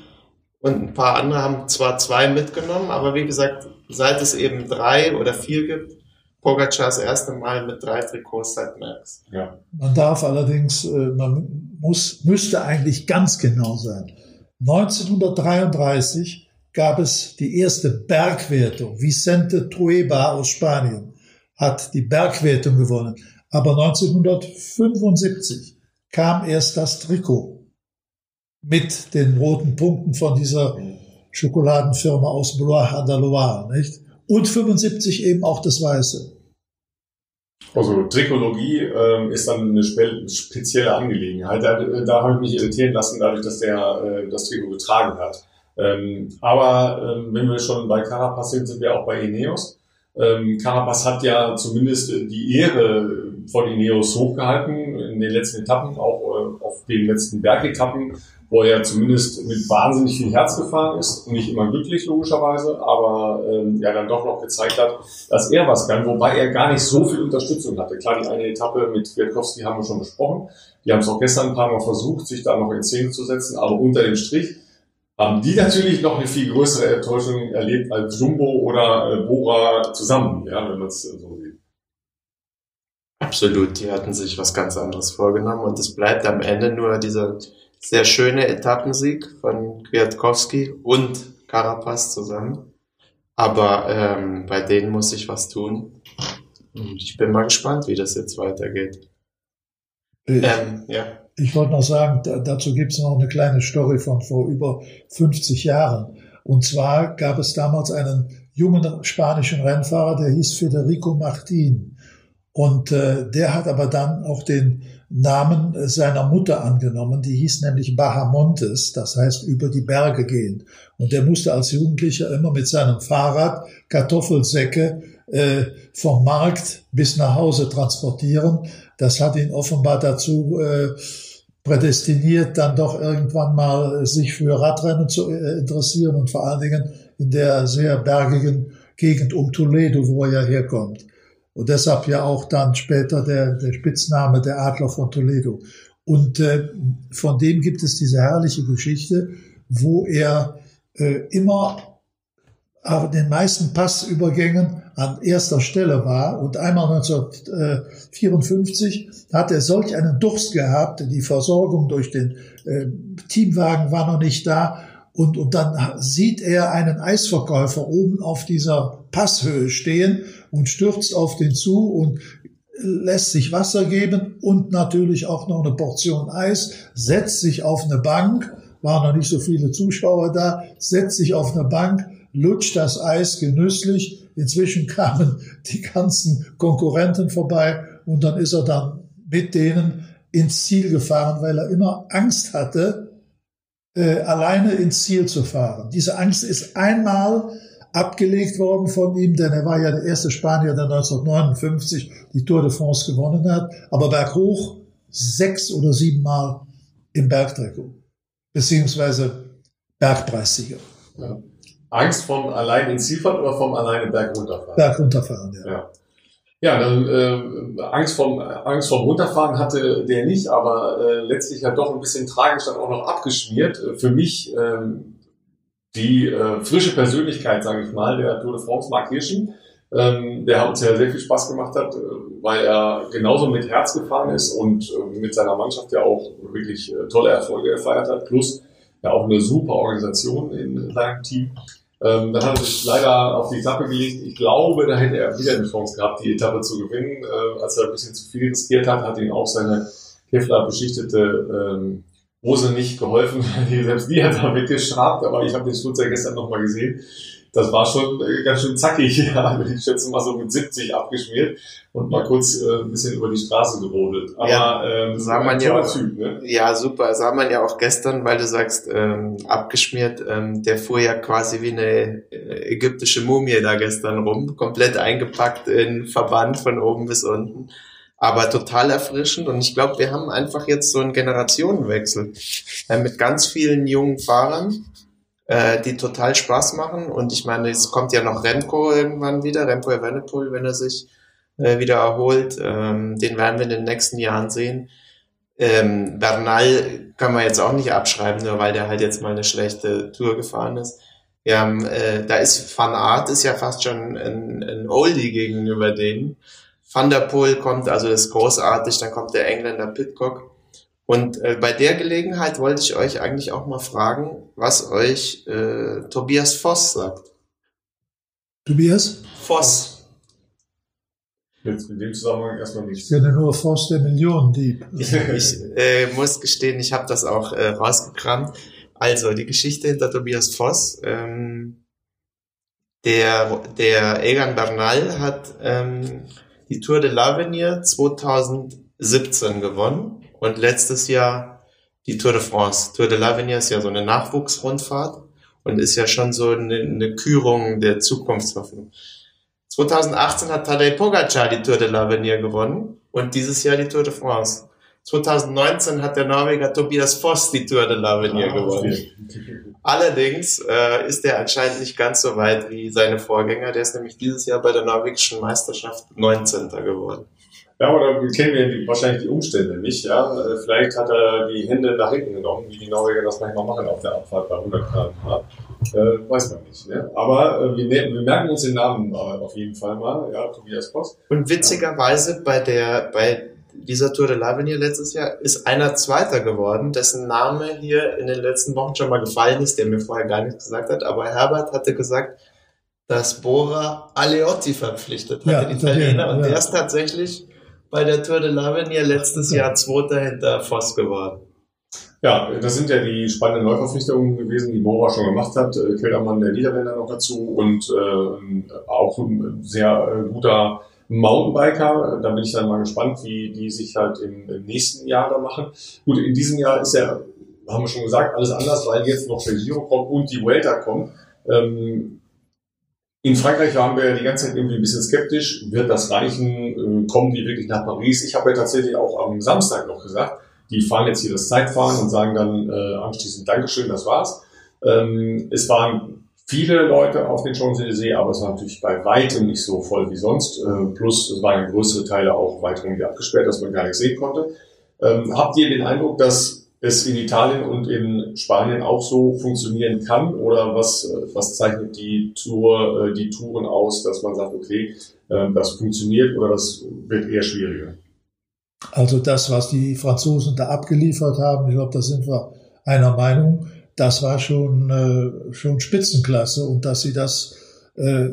S4: und ein paar andere haben zwar zwei mitgenommen, aber wie gesagt, seit es eben drei oder vier gibt, Pogacar das erste Mal mit drei Trikots seit Max.
S2: Ja.
S3: Man darf allerdings, äh, man muss, müsste eigentlich ganz genau sein. 1933 gab es die erste Bergwertung. Vicente Trueba aus Spanien hat die Bergwertung gewonnen. Aber 1975 kam erst das Trikot mit den roten Punkten von dieser Schokoladenfirma aus Blois à la Loire, nicht? Und 75 eben auch das Weiße.
S2: Also Trikologie ähm, ist dann eine spe spezielle Angelegenheit. Da, da habe ich mich irritieren lassen, dadurch, dass der äh, das Trikot getragen hat. Ähm, aber ähm, wenn wir schon bei Carapaz sind, sind wir auch bei Ineos. Ähm, Carapaz hat ja zumindest die Ehre von Ineos hochgehalten in den letzten Etappen, auch äh, auf den letzten Bergetappen, wo er zumindest mit wahnsinnig viel Herz gefahren ist und nicht immer glücklich logischerweise, aber ähm, ja dann doch noch gezeigt hat, dass er was kann, wobei er gar nicht so viel Unterstützung hatte. Klar, die eine Etappe mit Kwiatkowski haben wir schon besprochen. Die haben es auch gestern ein paar Mal versucht, sich da noch in Szene zu setzen, aber unter dem Strich haben die natürlich noch eine viel größere Enttäuschung erlebt als Jumbo oder äh, Bora zusammen, ja, wenn man es so sieht.
S4: Absolut, die hatten sich was ganz anderes vorgenommen und es bleibt am Ende nur dieser sehr schöne Etappensieg von Kwiatkowski und Carapaz zusammen. Aber ähm, bei denen muss ich was tun. Und ich bin mal gespannt, wie das jetzt weitergeht.
S3: Äh,
S4: Ähm, ja.
S3: Ich wollte noch sagen, da, dazu gibt es noch eine kleine Story von vor über 50 Jahren. Und zwar gab es damals einen jungen spanischen Rennfahrer, der hieß Federico Martin. Und äh, der hat aber dann auch den Namen seiner Mutter angenommen. Die hieß nämlich Bahamontes, das heißt über die Berge gehen. Und der musste als Jugendlicher immer mit seinem Fahrrad Kartoffelsäcke äh, vom Markt bis nach Hause transportieren. Das hat ihn offenbar dazu äh, prädestiniert, dann doch irgendwann mal sich für Radrennen zu äh, interessieren und vor allen Dingen in der sehr bergigen Gegend um Toledo, wo er ja herkommt. Und deshalb ja auch dann später der, der Spitzname der Adler von Toledo. Und äh, von dem gibt es diese herrliche Geschichte, wo er äh, immer auf den meisten Passübergängen an erster Stelle war. Und einmal 1954 hat er solch einen Durst gehabt, die Versorgung durch den äh, Teamwagen war noch nicht da. Und, und dann sieht er einen Eisverkäufer oben auf dieser Passhöhe stehen und stürzt auf den zu und lässt sich Wasser geben und natürlich auch noch eine Portion Eis, setzt sich auf eine Bank, waren noch nicht so viele Zuschauer da, setzt sich auf eine Bank, lutscht das Eis genüsslich. Inzwischen kamen die ganzen Konkurrenten vorbei und dann ist er dann mit denen ins Ziel gefahren, weil er immer Angst hatte, äh, alleine ins Ziel zu fahren. Diese Angst ist einmal abgelegt worden von ihm, denn er war ja der erste Spanier, der 1959 die Tour de France gewonnen hat, aber berghoch sechs oder sieben Mal im Bergtrikot, beziehungsweise Bergpreissieger.
S2: Ja. Angst vom allein ins Ziel fahren oder vom alleine Berg runterfahren?
S3: Berg runterfahren, ja.
S2: Ja. Ja, dann äh, Angst vom Angst vom Runterfahren hatte der nicht, aber äh, letztlich ja doch ein bisschen tragisch dann auch noch abgeschmiert. Äh, Für mich ähm, die äh, frische Persönlichkeit, sage ich mal, der Tour de France, Mark Hirschen, ähm, der uns ja sehr viel Spaß gemacht hat, äh, weil er genauso mit Herz gefahren ist und äh, mit seiner Mannschaft ja auch wirklich äh, tolle Erfolge gefeiert hat, plus ja auch eine super Organisation in seinem Team. Ähm, dann hat er sich leider auf die Etappe gelegt. Ich glaube, da hätte er wieder eine Chance gehabt, die Etappe zu gewinnen. Äh, als er ein bisschen zu viel riskiert hat, hat ihn auch seine Kevlar beschichtete ähm, Hose nicht geholfen. Selbst die hat damit geschrabt, aber ich habe den Sturz ja gestern nochmal gesehen das war schon äh, ganz schön zackig. Ja. Ich schätze mal so mit 70 abgeschmiert und mal kurz äh, ein bisschen über die Straße gerodelt.
S4: Aber ja, ähm, sah man ja auch, typ, ne? Ja, super. Sah man ja auch gestern, weil du sagst, ähm, abgeschmiert. Ähm, der fuhr ja quasi wie eine äh, ägyptische Mumie da gestern rum, komplett eingepackt in Verband von oben bis unten aber total erfrischend. Und ich glaube, wir haben einfach jetzt so einen Generationenwechsel äh, mit ganz vielen jungen Fahrern, äh, die total Spaß machen. Und ich meine, es kommt ja noch Remco irgendwann wieder, Remco Evenepoel, wenn er sich äh, wieder erholt. Ähm, den werden wir in den nächsten Jahren sehen. Ähm, Bernal kann man jetzt auch nicht abschreiben, nur weil der halt jetzt mal eine schlechte Tour gefahren ist. Wir haben, äh, da ist Van Aert ist ja fast schon ein, ein Oldie gegenüber denen. Van der Poel kommt, also ist großartig, dann kommt der Engländer Pitcock. Und äh, bei der Gelegenheit wollte ich euch eigentlich auch mal fragen, was euch äh, Tobias Voss sagt.
S3: Tobias?
S4: Voss.
S2: Jetzt in dem Zusammenhang erstmal nicht.
S3: Ich kenne nur Voss der Millionendieb.
S4: ich ich äh, muss gestehen, ich habe das auch äh, rausgekramt. Also die Geschichte hinter Tobias Voss. Ähm, der, der Egan Bernal hat ähm, die Tour de l'Avenir 2017 gewonnen und letztes Jahr die Tour de France. Tour de l'Avenir ist ja so eine Nachwuchsrundfahrt und ist ja schon so eine, eine Kürung der Zukunftshoffnung. 2018 hat Tadej Pogacar die Tour de l'Avenir gewonnen und dieses Jahr die Tour de France. 2019 hat der Norweger Tobias Voss die Tour de l'Avenir ah, gewonnen. Allerdings äh, ist er anscheinend nicht ganz so weit wie seine Vorgänger. Der ist nämlich dieses Jahr bei der norwegischen Meisterschaft 19. geworden.
S2: Ja, oder kennen wir wahrscheinlich die Umstände nicht. Ja? Äh, vielleicht hat er die Hände nach hinten genommen, wie die Norweger das manchmal machen auf der Abfahrt bei 100 km/h. Äh, weiß man nicht. Ne? Aber äh, wir, ne-, wir, merken uns den Namen äh, auf jeden Fall mal. Ja, Tobias Post.
S4: Und witzigerweise bei der bei dieser Tour de l'Avenir letztes Jahr ist einer Zweiter geworden, dessen Name hier in den letzten Wochen schon mal gefallen ist, der mir vorher gar nichts gesagt hat. Aber Herbert hatte gesagt, dass Bora Aleotti verpflichtet hat, ja, den Italiener. Und ja. der ist tatsächlich bei der Tour de l'Avenir letztes Jahr Zweiter hinter Voss geworden.
S2: Ja, das sind ja die spannenden Neuverpflichtungen gewesen, die Bora schon gemacht hat. Äh, Keldermann, der Niederländer noch dazu und äh, auch ein sehr äh, guter Mountainbiker. Da bin ich dann mal gespannt, wie die sich halt im, nächsten Jahr da machen. Gut, in diesem Jahr ist ja, haben wir schon gesagt, alles anders, weil jetzt noch der Giro kommt und die Vuelta kommt. Ähm, in Frankreich waren wir ja die ganze Zeit irgendwie ein bisschen skeptisch. Wird das reichen? Kommen die wirklich nach Paris? Ich habe ja tatsächlich auch am Samstag noch gesagt, die fahren jetzt hier das Zeitfahren und sagen dann äh, anschließend Dankeschön, das war's. Ähm, es waren viele Leute auf den Champs-Élysées, aber es war natürlich bei weitem nicht so voll wie sonst. Äh, plus es waren größere Teile auch weit irgendwie abgesperrt, dass man gar nicht sehen konnte. Ähm, habt ihr den Eindruck, dass es in Italien und in Spanien auch so funktionieren kann? Oder was, äh, was zeichnet die Tour, äh, die Touren aus, dass man sagt, okay, äh, das funktioniert oder das wird eher schwieriger?
S3: Also das, was die Franzosen da abgeliefert haben, ich glaube, da sind wir einer Meinung, das war schon, schon Spitzenklasse und dass sie das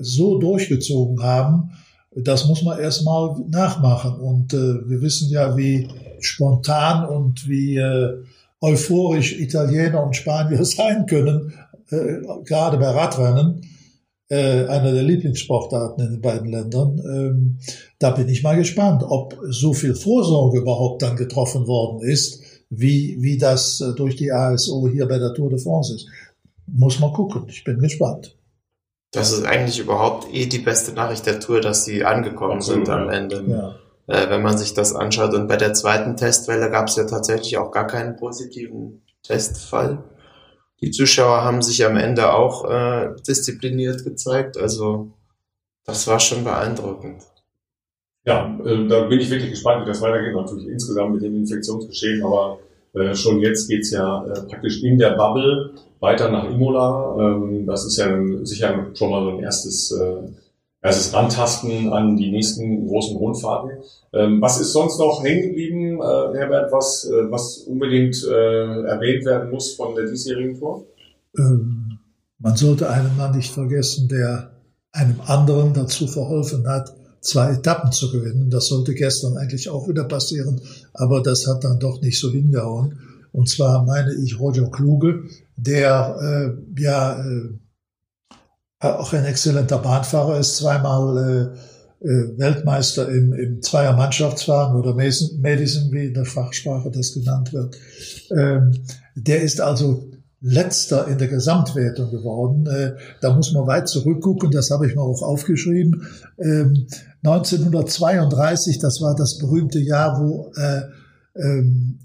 S3: so durchgezogen haben, das muss man erstmal nachmachen. Und wir wissen ja, wie spontan und wie euphorisch Italiener und Spanier sein können, äh, gerade bei Radrennen, äh, einer der Lieblingssportarten in den beiden Ländern. Ähm, da bin ich mal gespannt, ob so viel Vorsorge überhaupt dann getroffen worden ist, wie, wie das äh, durch die ASO hier bei der Tour de France ist. Muss man gucken, ich bin gespannt.
S4: Das ist eigentlich überhaupt eh die beste Nachricht der Tour, dass sie angekommen sind am Ende. Ja äh, wenn man sich das anschaut. Und bei der zweiten Testwelle gab es ja tatsächlich auch gar keinen positiven Testfall. Die Zuschauer haben sich am Ende auch äh, diszipliniert gezeigt. Also das war schon beeindruckend.
S2: Ja, äh, da bin ich wirklich gespannt, wie das weitergeht. Natürlich insgesamt mit dem Infektionsgeschehen, aber äh, schon jetzt geht's ja äh, praktisch in der Bubble weiter nach Imola. Ähm, das ist ja sicher schon mal so ein erstes äh, erstes Rantasten an die nächsten großen Rundfahrten. Ähm, was ist sonst noch hängen geblieben, äh, Herbert, was, äh, was unbedingt äh, erwähnt werden muss von der diesjährigen Tour?
S3: Ähm, man sollte einen Mann nicht vergessen, der einem anderen dazu verholfen hat, zwei Etappen zu gewinnen. Das sollte gestern eigentlich auch wieder passieren, aber das hat dann doch nicht so hingehauen. Und zwar meine ich Roger Kluge, der ja auch ein exzellenter Bahnfahrer ist, zweimal äh, äh, Weltmeister im, im Zweier-Mannschaftsfahren oder Madison, wie in der Fachsprache das genannt wird. Ähm, der ist also letzter in der Gesamtwertung geworden. Äh, da muss man weit zurückgucken, das habe ich mir auch aufgeschrieben. Ähm, 1932, das war das berühmte Jahr, wo äh, ähm,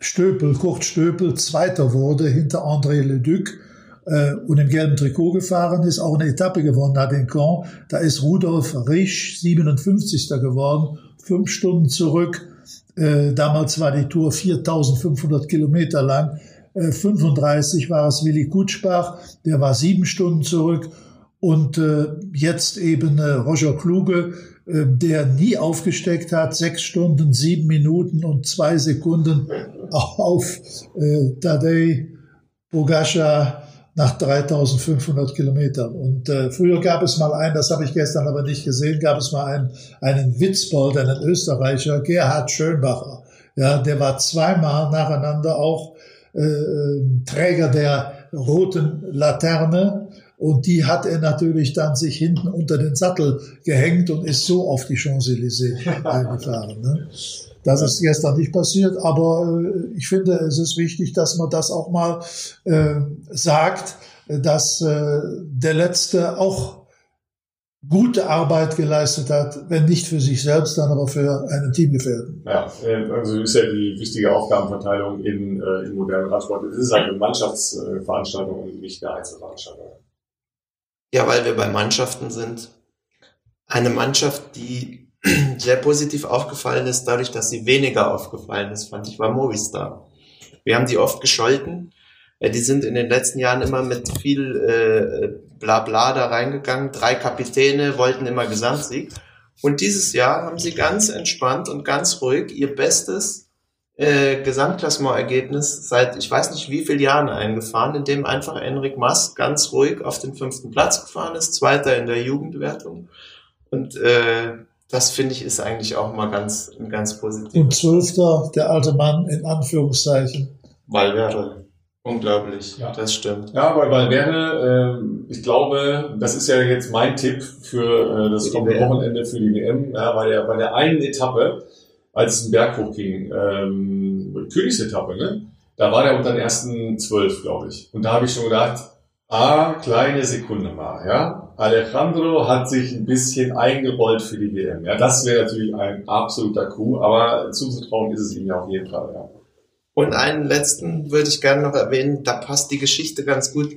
S3: Stöpel, Kurt Stöpel, Zweiter wurde hinter André Leduc äh, und im gelben Trikot gefahren ist, auch eine Etappe gewonnen hat in Caen. Da ist Rudolf Risch 57. geworden, fünf Stunden zurück. Äh, damals war die Tour 4500 Kilometer lang. Äh, 35 war es Willi Kutschbach, der war sieben Stunden zurück. Und äh, jetzt eben äh, Roger Kluge, äh, der nie aufgesteckt hat, sechs Stunden, sieben Minuten und zwei Sekunden auf äh, Tadej Bogascha nach 3500 Kilometern. Und äh, früher gab es mal einen, das habe ich gestern aber nicht gesehen, gab es mal einen, einen Witzbold, einen Österreicher, Gerhard Schönbacher. Ja, der war zweimal nacheinander auch äh, äh, Träger der roten Laterne. Und die hat er natürlich dann sich hinten unter den Sattel gehängt und ist so auf die Champs-Élysées eingefahren. Ne? Das ist gestern nicht passiert, aber äh, ich finde, es ist wichtig, dass man das auch mal äh, sagt, dass äh, der Letzte auch gute Arbeit geleistet hat, wenn nicht für sich selbst, dann aber für einen Teamgefährten.
S2: Ja, äh, also ist ja die wichtige Aufgabenverteilung in, äh, in modernen Radsport. Es ist eine Mannschaftsveranstaltung und nicht eine Einzelveranstaltung.
S4: Ja, weil wir bei Mannschaften sind. Eine Mannschaft, die sehr positiv aufgefallen ist, dadurch, dass sie weniger aufgefallen ist, fand ich, war Movistar. Wir haben die oft gescholten. Die sind in den letzten Jahren immer mit viel äh, Blabla da reingegangen. Drei Kapitäne wollten immer Gesamtsieg. Und dieses Jahr haben sie ganz entspannt und ganz ruhig ihr bestes äh, Gesamtklassementergebnis seit ich weiß nicht wie vielen Jahren eingefahren, in dem einfach Enric Mas ganz ruhig auf den fünften Platz gefahren ist, Zweiter in der Jugendwertung. Und äh, das finde ich ist eigentlich auch mal ganz, ganz positiv.
S3: Und Zwölfter, der alte Mann in Anführungszeichen.
S4: Valverde. Unglaublich, ja. das stimmt.
S2: Ja, bei Valverde, äh, ich glaube, das ist ja jetzt mein Tipp für äh, das kommende Wochenende für die WM. Ja, bei, der, bei der einen Etappe, als es einen Berg hochging, ähm, Königsetappe, ne? da war der unter den ersten zwölf, glaube ich. Und da habe ich schon gedacht, ah, kleine Sekunde mal, ja. Alejandro hat sich ein bisschen eingerollt für die WM. Ja, das wäre natürlich ein absoluter Coup, aber zuzutrauen ist es ihm ja auf jeden Fall. Ja.
S4: Und einen letzten würde ich gerne noch erwähnen, da passt die Geschichte ganz gut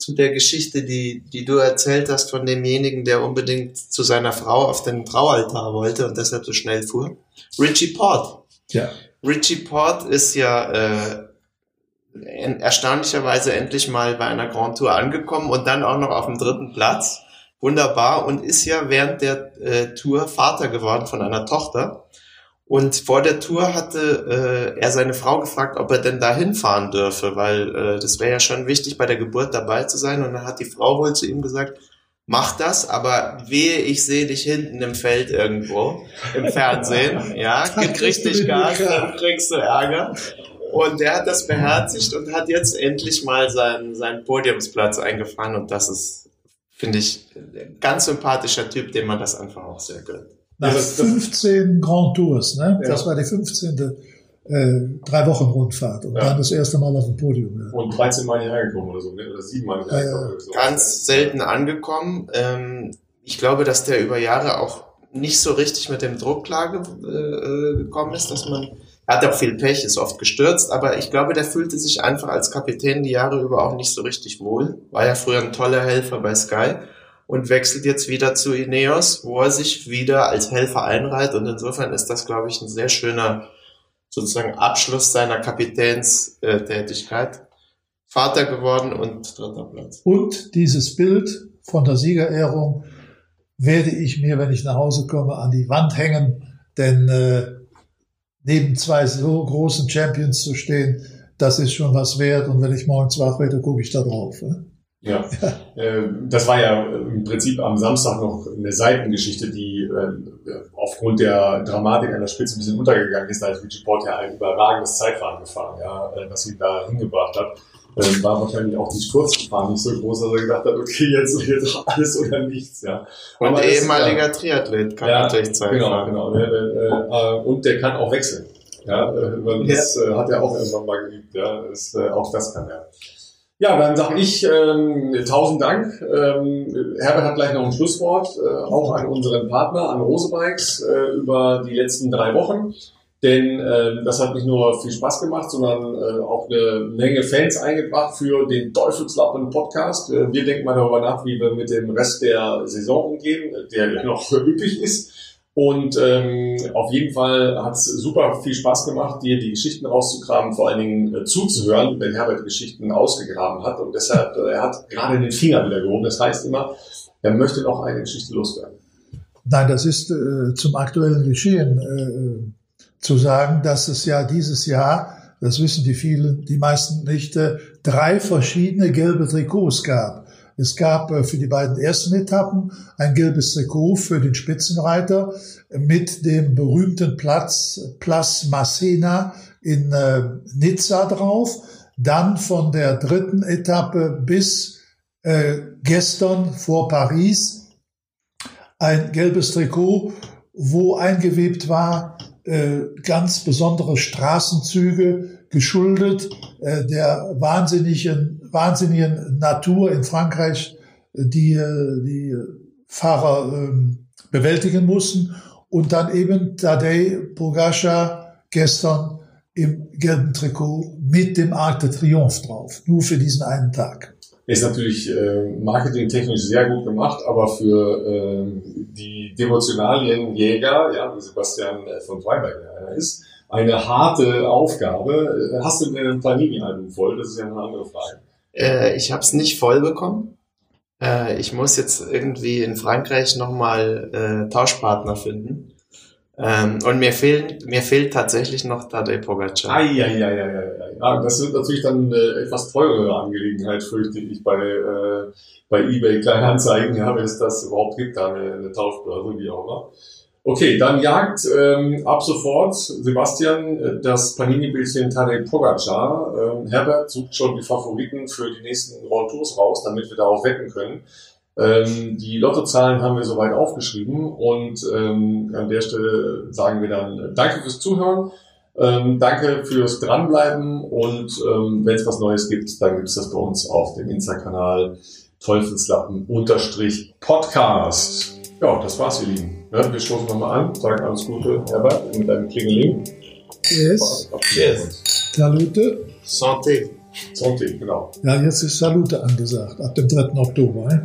S4: zu der Geschichte, die, die du erzählt hast von demjenigen, der unbedingt zu seiner Frau auf den Traualtar wollte und deshalb so schnell fuhr. Richie Port.
S3: Ja.
S4: Richie Port ist ja äh, erstaunlicherweise endlich mal bei einer Grand Tour angekommen und dann auch noch auf dem dritten Platz. Wunderbar und ist ja während der äh, Tour Vater geworden von einer Tochter. Und vor der Tour hatte äh, er seine Frau gefragt, ob er denn da hinfahren dürfe, weil äh, das wäre ja schon wichtig, bei der Geburt dabei zu sein. Und dann hat die Frau wohl zu ihm gesagt, mach das, aber wehe, ich sehe dich hinten im Feld irgendwo im Fernsehen. Ja, gib richtig Gas, dann kriegst du Ärger. Und er hat das beherzigt und hat jetzt endlich mal seinen, seinen Podiumsplatz eingefahren. Und das ist, finde ich, ein ganz sympathischer Typ, dem man das einfach auch sehr gönnt.
S3: Nach 15 Grand Tours, ne? Ja. Das war die 15. Äh, drei Wochen Rundfahrt und ja. dann das erste Mal auf dem Podium.
S2: Ja. Und 13 Mal hierher gekommen oder so, ne? oder 7 Mal hierher
S4: gekommen. Ja, so. Ganz selten angekommen. Ähm, ich glaube, dass der über Jahre auch nicht so richtig mit dem Druck klar äh, gekommen ist, dass man er hat auch viel Pech, ist oft gestürzt, aber ich glaube, der fühlte sich einfach als Kapitän die Jahre über auch nicht so richtig wohl. War ja früher ein toller Helfer bei Sky und wechselt jetzt wieder zu Ineos, wo er sich wieder als Helfer einreiht und insofern ist das, glaube ich, ein sehr schöner sozusagen Abschluss seiner Kapitänstätigkeit. Vater geworden und dritter Platz.
S3: Und dieses Bild von der Siegerehrung werde ich mir, wenn ich nach Hause komme, an die Wand hängen, denn äh, neben zwei so großen Champions zu stehen, das ist schon was wert. Und wenn ich morgens wach werde, gucke ich da drauf. Ne?
S2: Ja, äh, das war ja im Prinzip am Samstag noch eine Seitengeschichte, die äh, aufgrund der Dramatik an der Spitze ein bisschen untergegangen ist. Da ist Richie Port ja ein überragendes Zeitfahren gefahren, ja, äh, was ihn da hingebracht hat. Ähm, war wahrscheinlich auch die Sturzgefahr nicht so groß, dass er gedacht hat, okay, jetzt wird alles oder nichts. Ja.
S4: Und
S2: Aber
S4: ehemaliger
S2: ja,
S4: Triathlet kann
S2: ja,
S4: natürlich Zeit
S2: genau,
S4: fahren.
S2: genau. Der, der, äh, und der kann auch wechseln. Ja, äh, das äh, hat er auch irgendwann mal geübt. Ja, äh, auch das kann er. Ja, dann sage ich ähm, tausend Dank. Ähm, Herbert hat gleich noch ein Schlusswort, äh, auch an unseren Partner, an Rosebikes, äh, über die letzten drei Wochen. Denn ähm, das hat nicht nur viel Spaß gemacht, sondern äh, auch eine Menge Fans eingebracht für den Teufelslappen Podcast. Äh, wir denken mal darüber nach, wie wir mit dem Rest der Saison umgehen, der noch üppig ist. Und ähm, auf jeden Fall hat es super viel Spaß gemacht, dir die Geschichten rauszugraben, vor allen Dingen äh, zuzuhören, wenn Herbert Geschichten ausgegraben hat. Und deshalb, äh, er hat gerade den Finger wieder gehoben. Das heißt immer, er möchte noch eine Geschichte loswerden.
S3: Nein, das ist äh, zum aktuellen Geschehen äh, zu sagen, dass es ja dieses Jahr, das wissen die vielen, die meisten nicht, äh, drei verschiedene gelbe Trikots gab. Es gab äh, für die beiden ersten Etappen ein gelbes Trikot für den Spitzenreiter mit dem berühmten Platz Place Massena in äh, Nizza drauf. Dann von der dritten Etappe bis äh, gestern vor Paris ein gelbes Trikot, wo eingewebt war äh, ganz besondere Straßenzüge, geschuldet der wahnsinnigen, wahnsinnigen Natur in Frankreich, äh, die äh, die Fahrer ähm, bewältigen mussten. Und dann eben Tadej Pogacar gestern im gelben Trikot mit dem Arc de Triomphe drauf, nur für diesen einen Tag.
S2: Ist natürlich äh, marketingtechnisch sehr gut gemacht, aber für äh, die Devotionalienjäger, ja, wie Sebastian äh, von Freiberg ja ist, eine harte Aufgabe. Hast du denn ein Panini-Album voll? Das ist ja eine andere Frage.
S4: Äh, ich habe es nicht voll bekommen. Äh, ich muss jetzt irgendwie in Frankreich nochmal äh, Tauschpartner finden. Ähm, und mir fehlt, mir fehlt tatsächlich noch Tadej Pogacar.
S2: Eieieiei. Ja, das wird natürlich dann eine etwas teurere Angelegenheit, fürchte ich, bei, äh, bei eBay Kleinanzeigen, ja, wenn es das überhaupt gibt, da eine, eine Tauschbörse, wie auch immer. Okay, dann jagt ähm, ab sofort Sebastian äh, das Panini-Bildchen Tadej Pogacar. Ähm, Herbert sucht schon die Favoriten für die nächsten Grand Tours raus, damit wir darauf wetten können. Ähm, die Lottozahlen haben wir soweit aufgeschrieben und ähm, an der Stelle sagen wir dann äh, Danke fürs Zuhören. Ähm, danke fürs Dranbleiben und ähm, wenn es was Neues gibt, dann gibt es das bei uns auf dem Insta-Kanal Teufelslappen-Podcast. Ja, das war's, ihr Lieben. Ja, wir stoßen nochmal an, sagen alles Gute, Herbert, mit einem Klingeling.
S3: Yes,
S4: Yes.
S3: Salute.
S4: Santé.
S2: Sonntag, genau.
S3: Ja, jetzt ist Salute angesagt, ab dem 3. Oktober. Eh?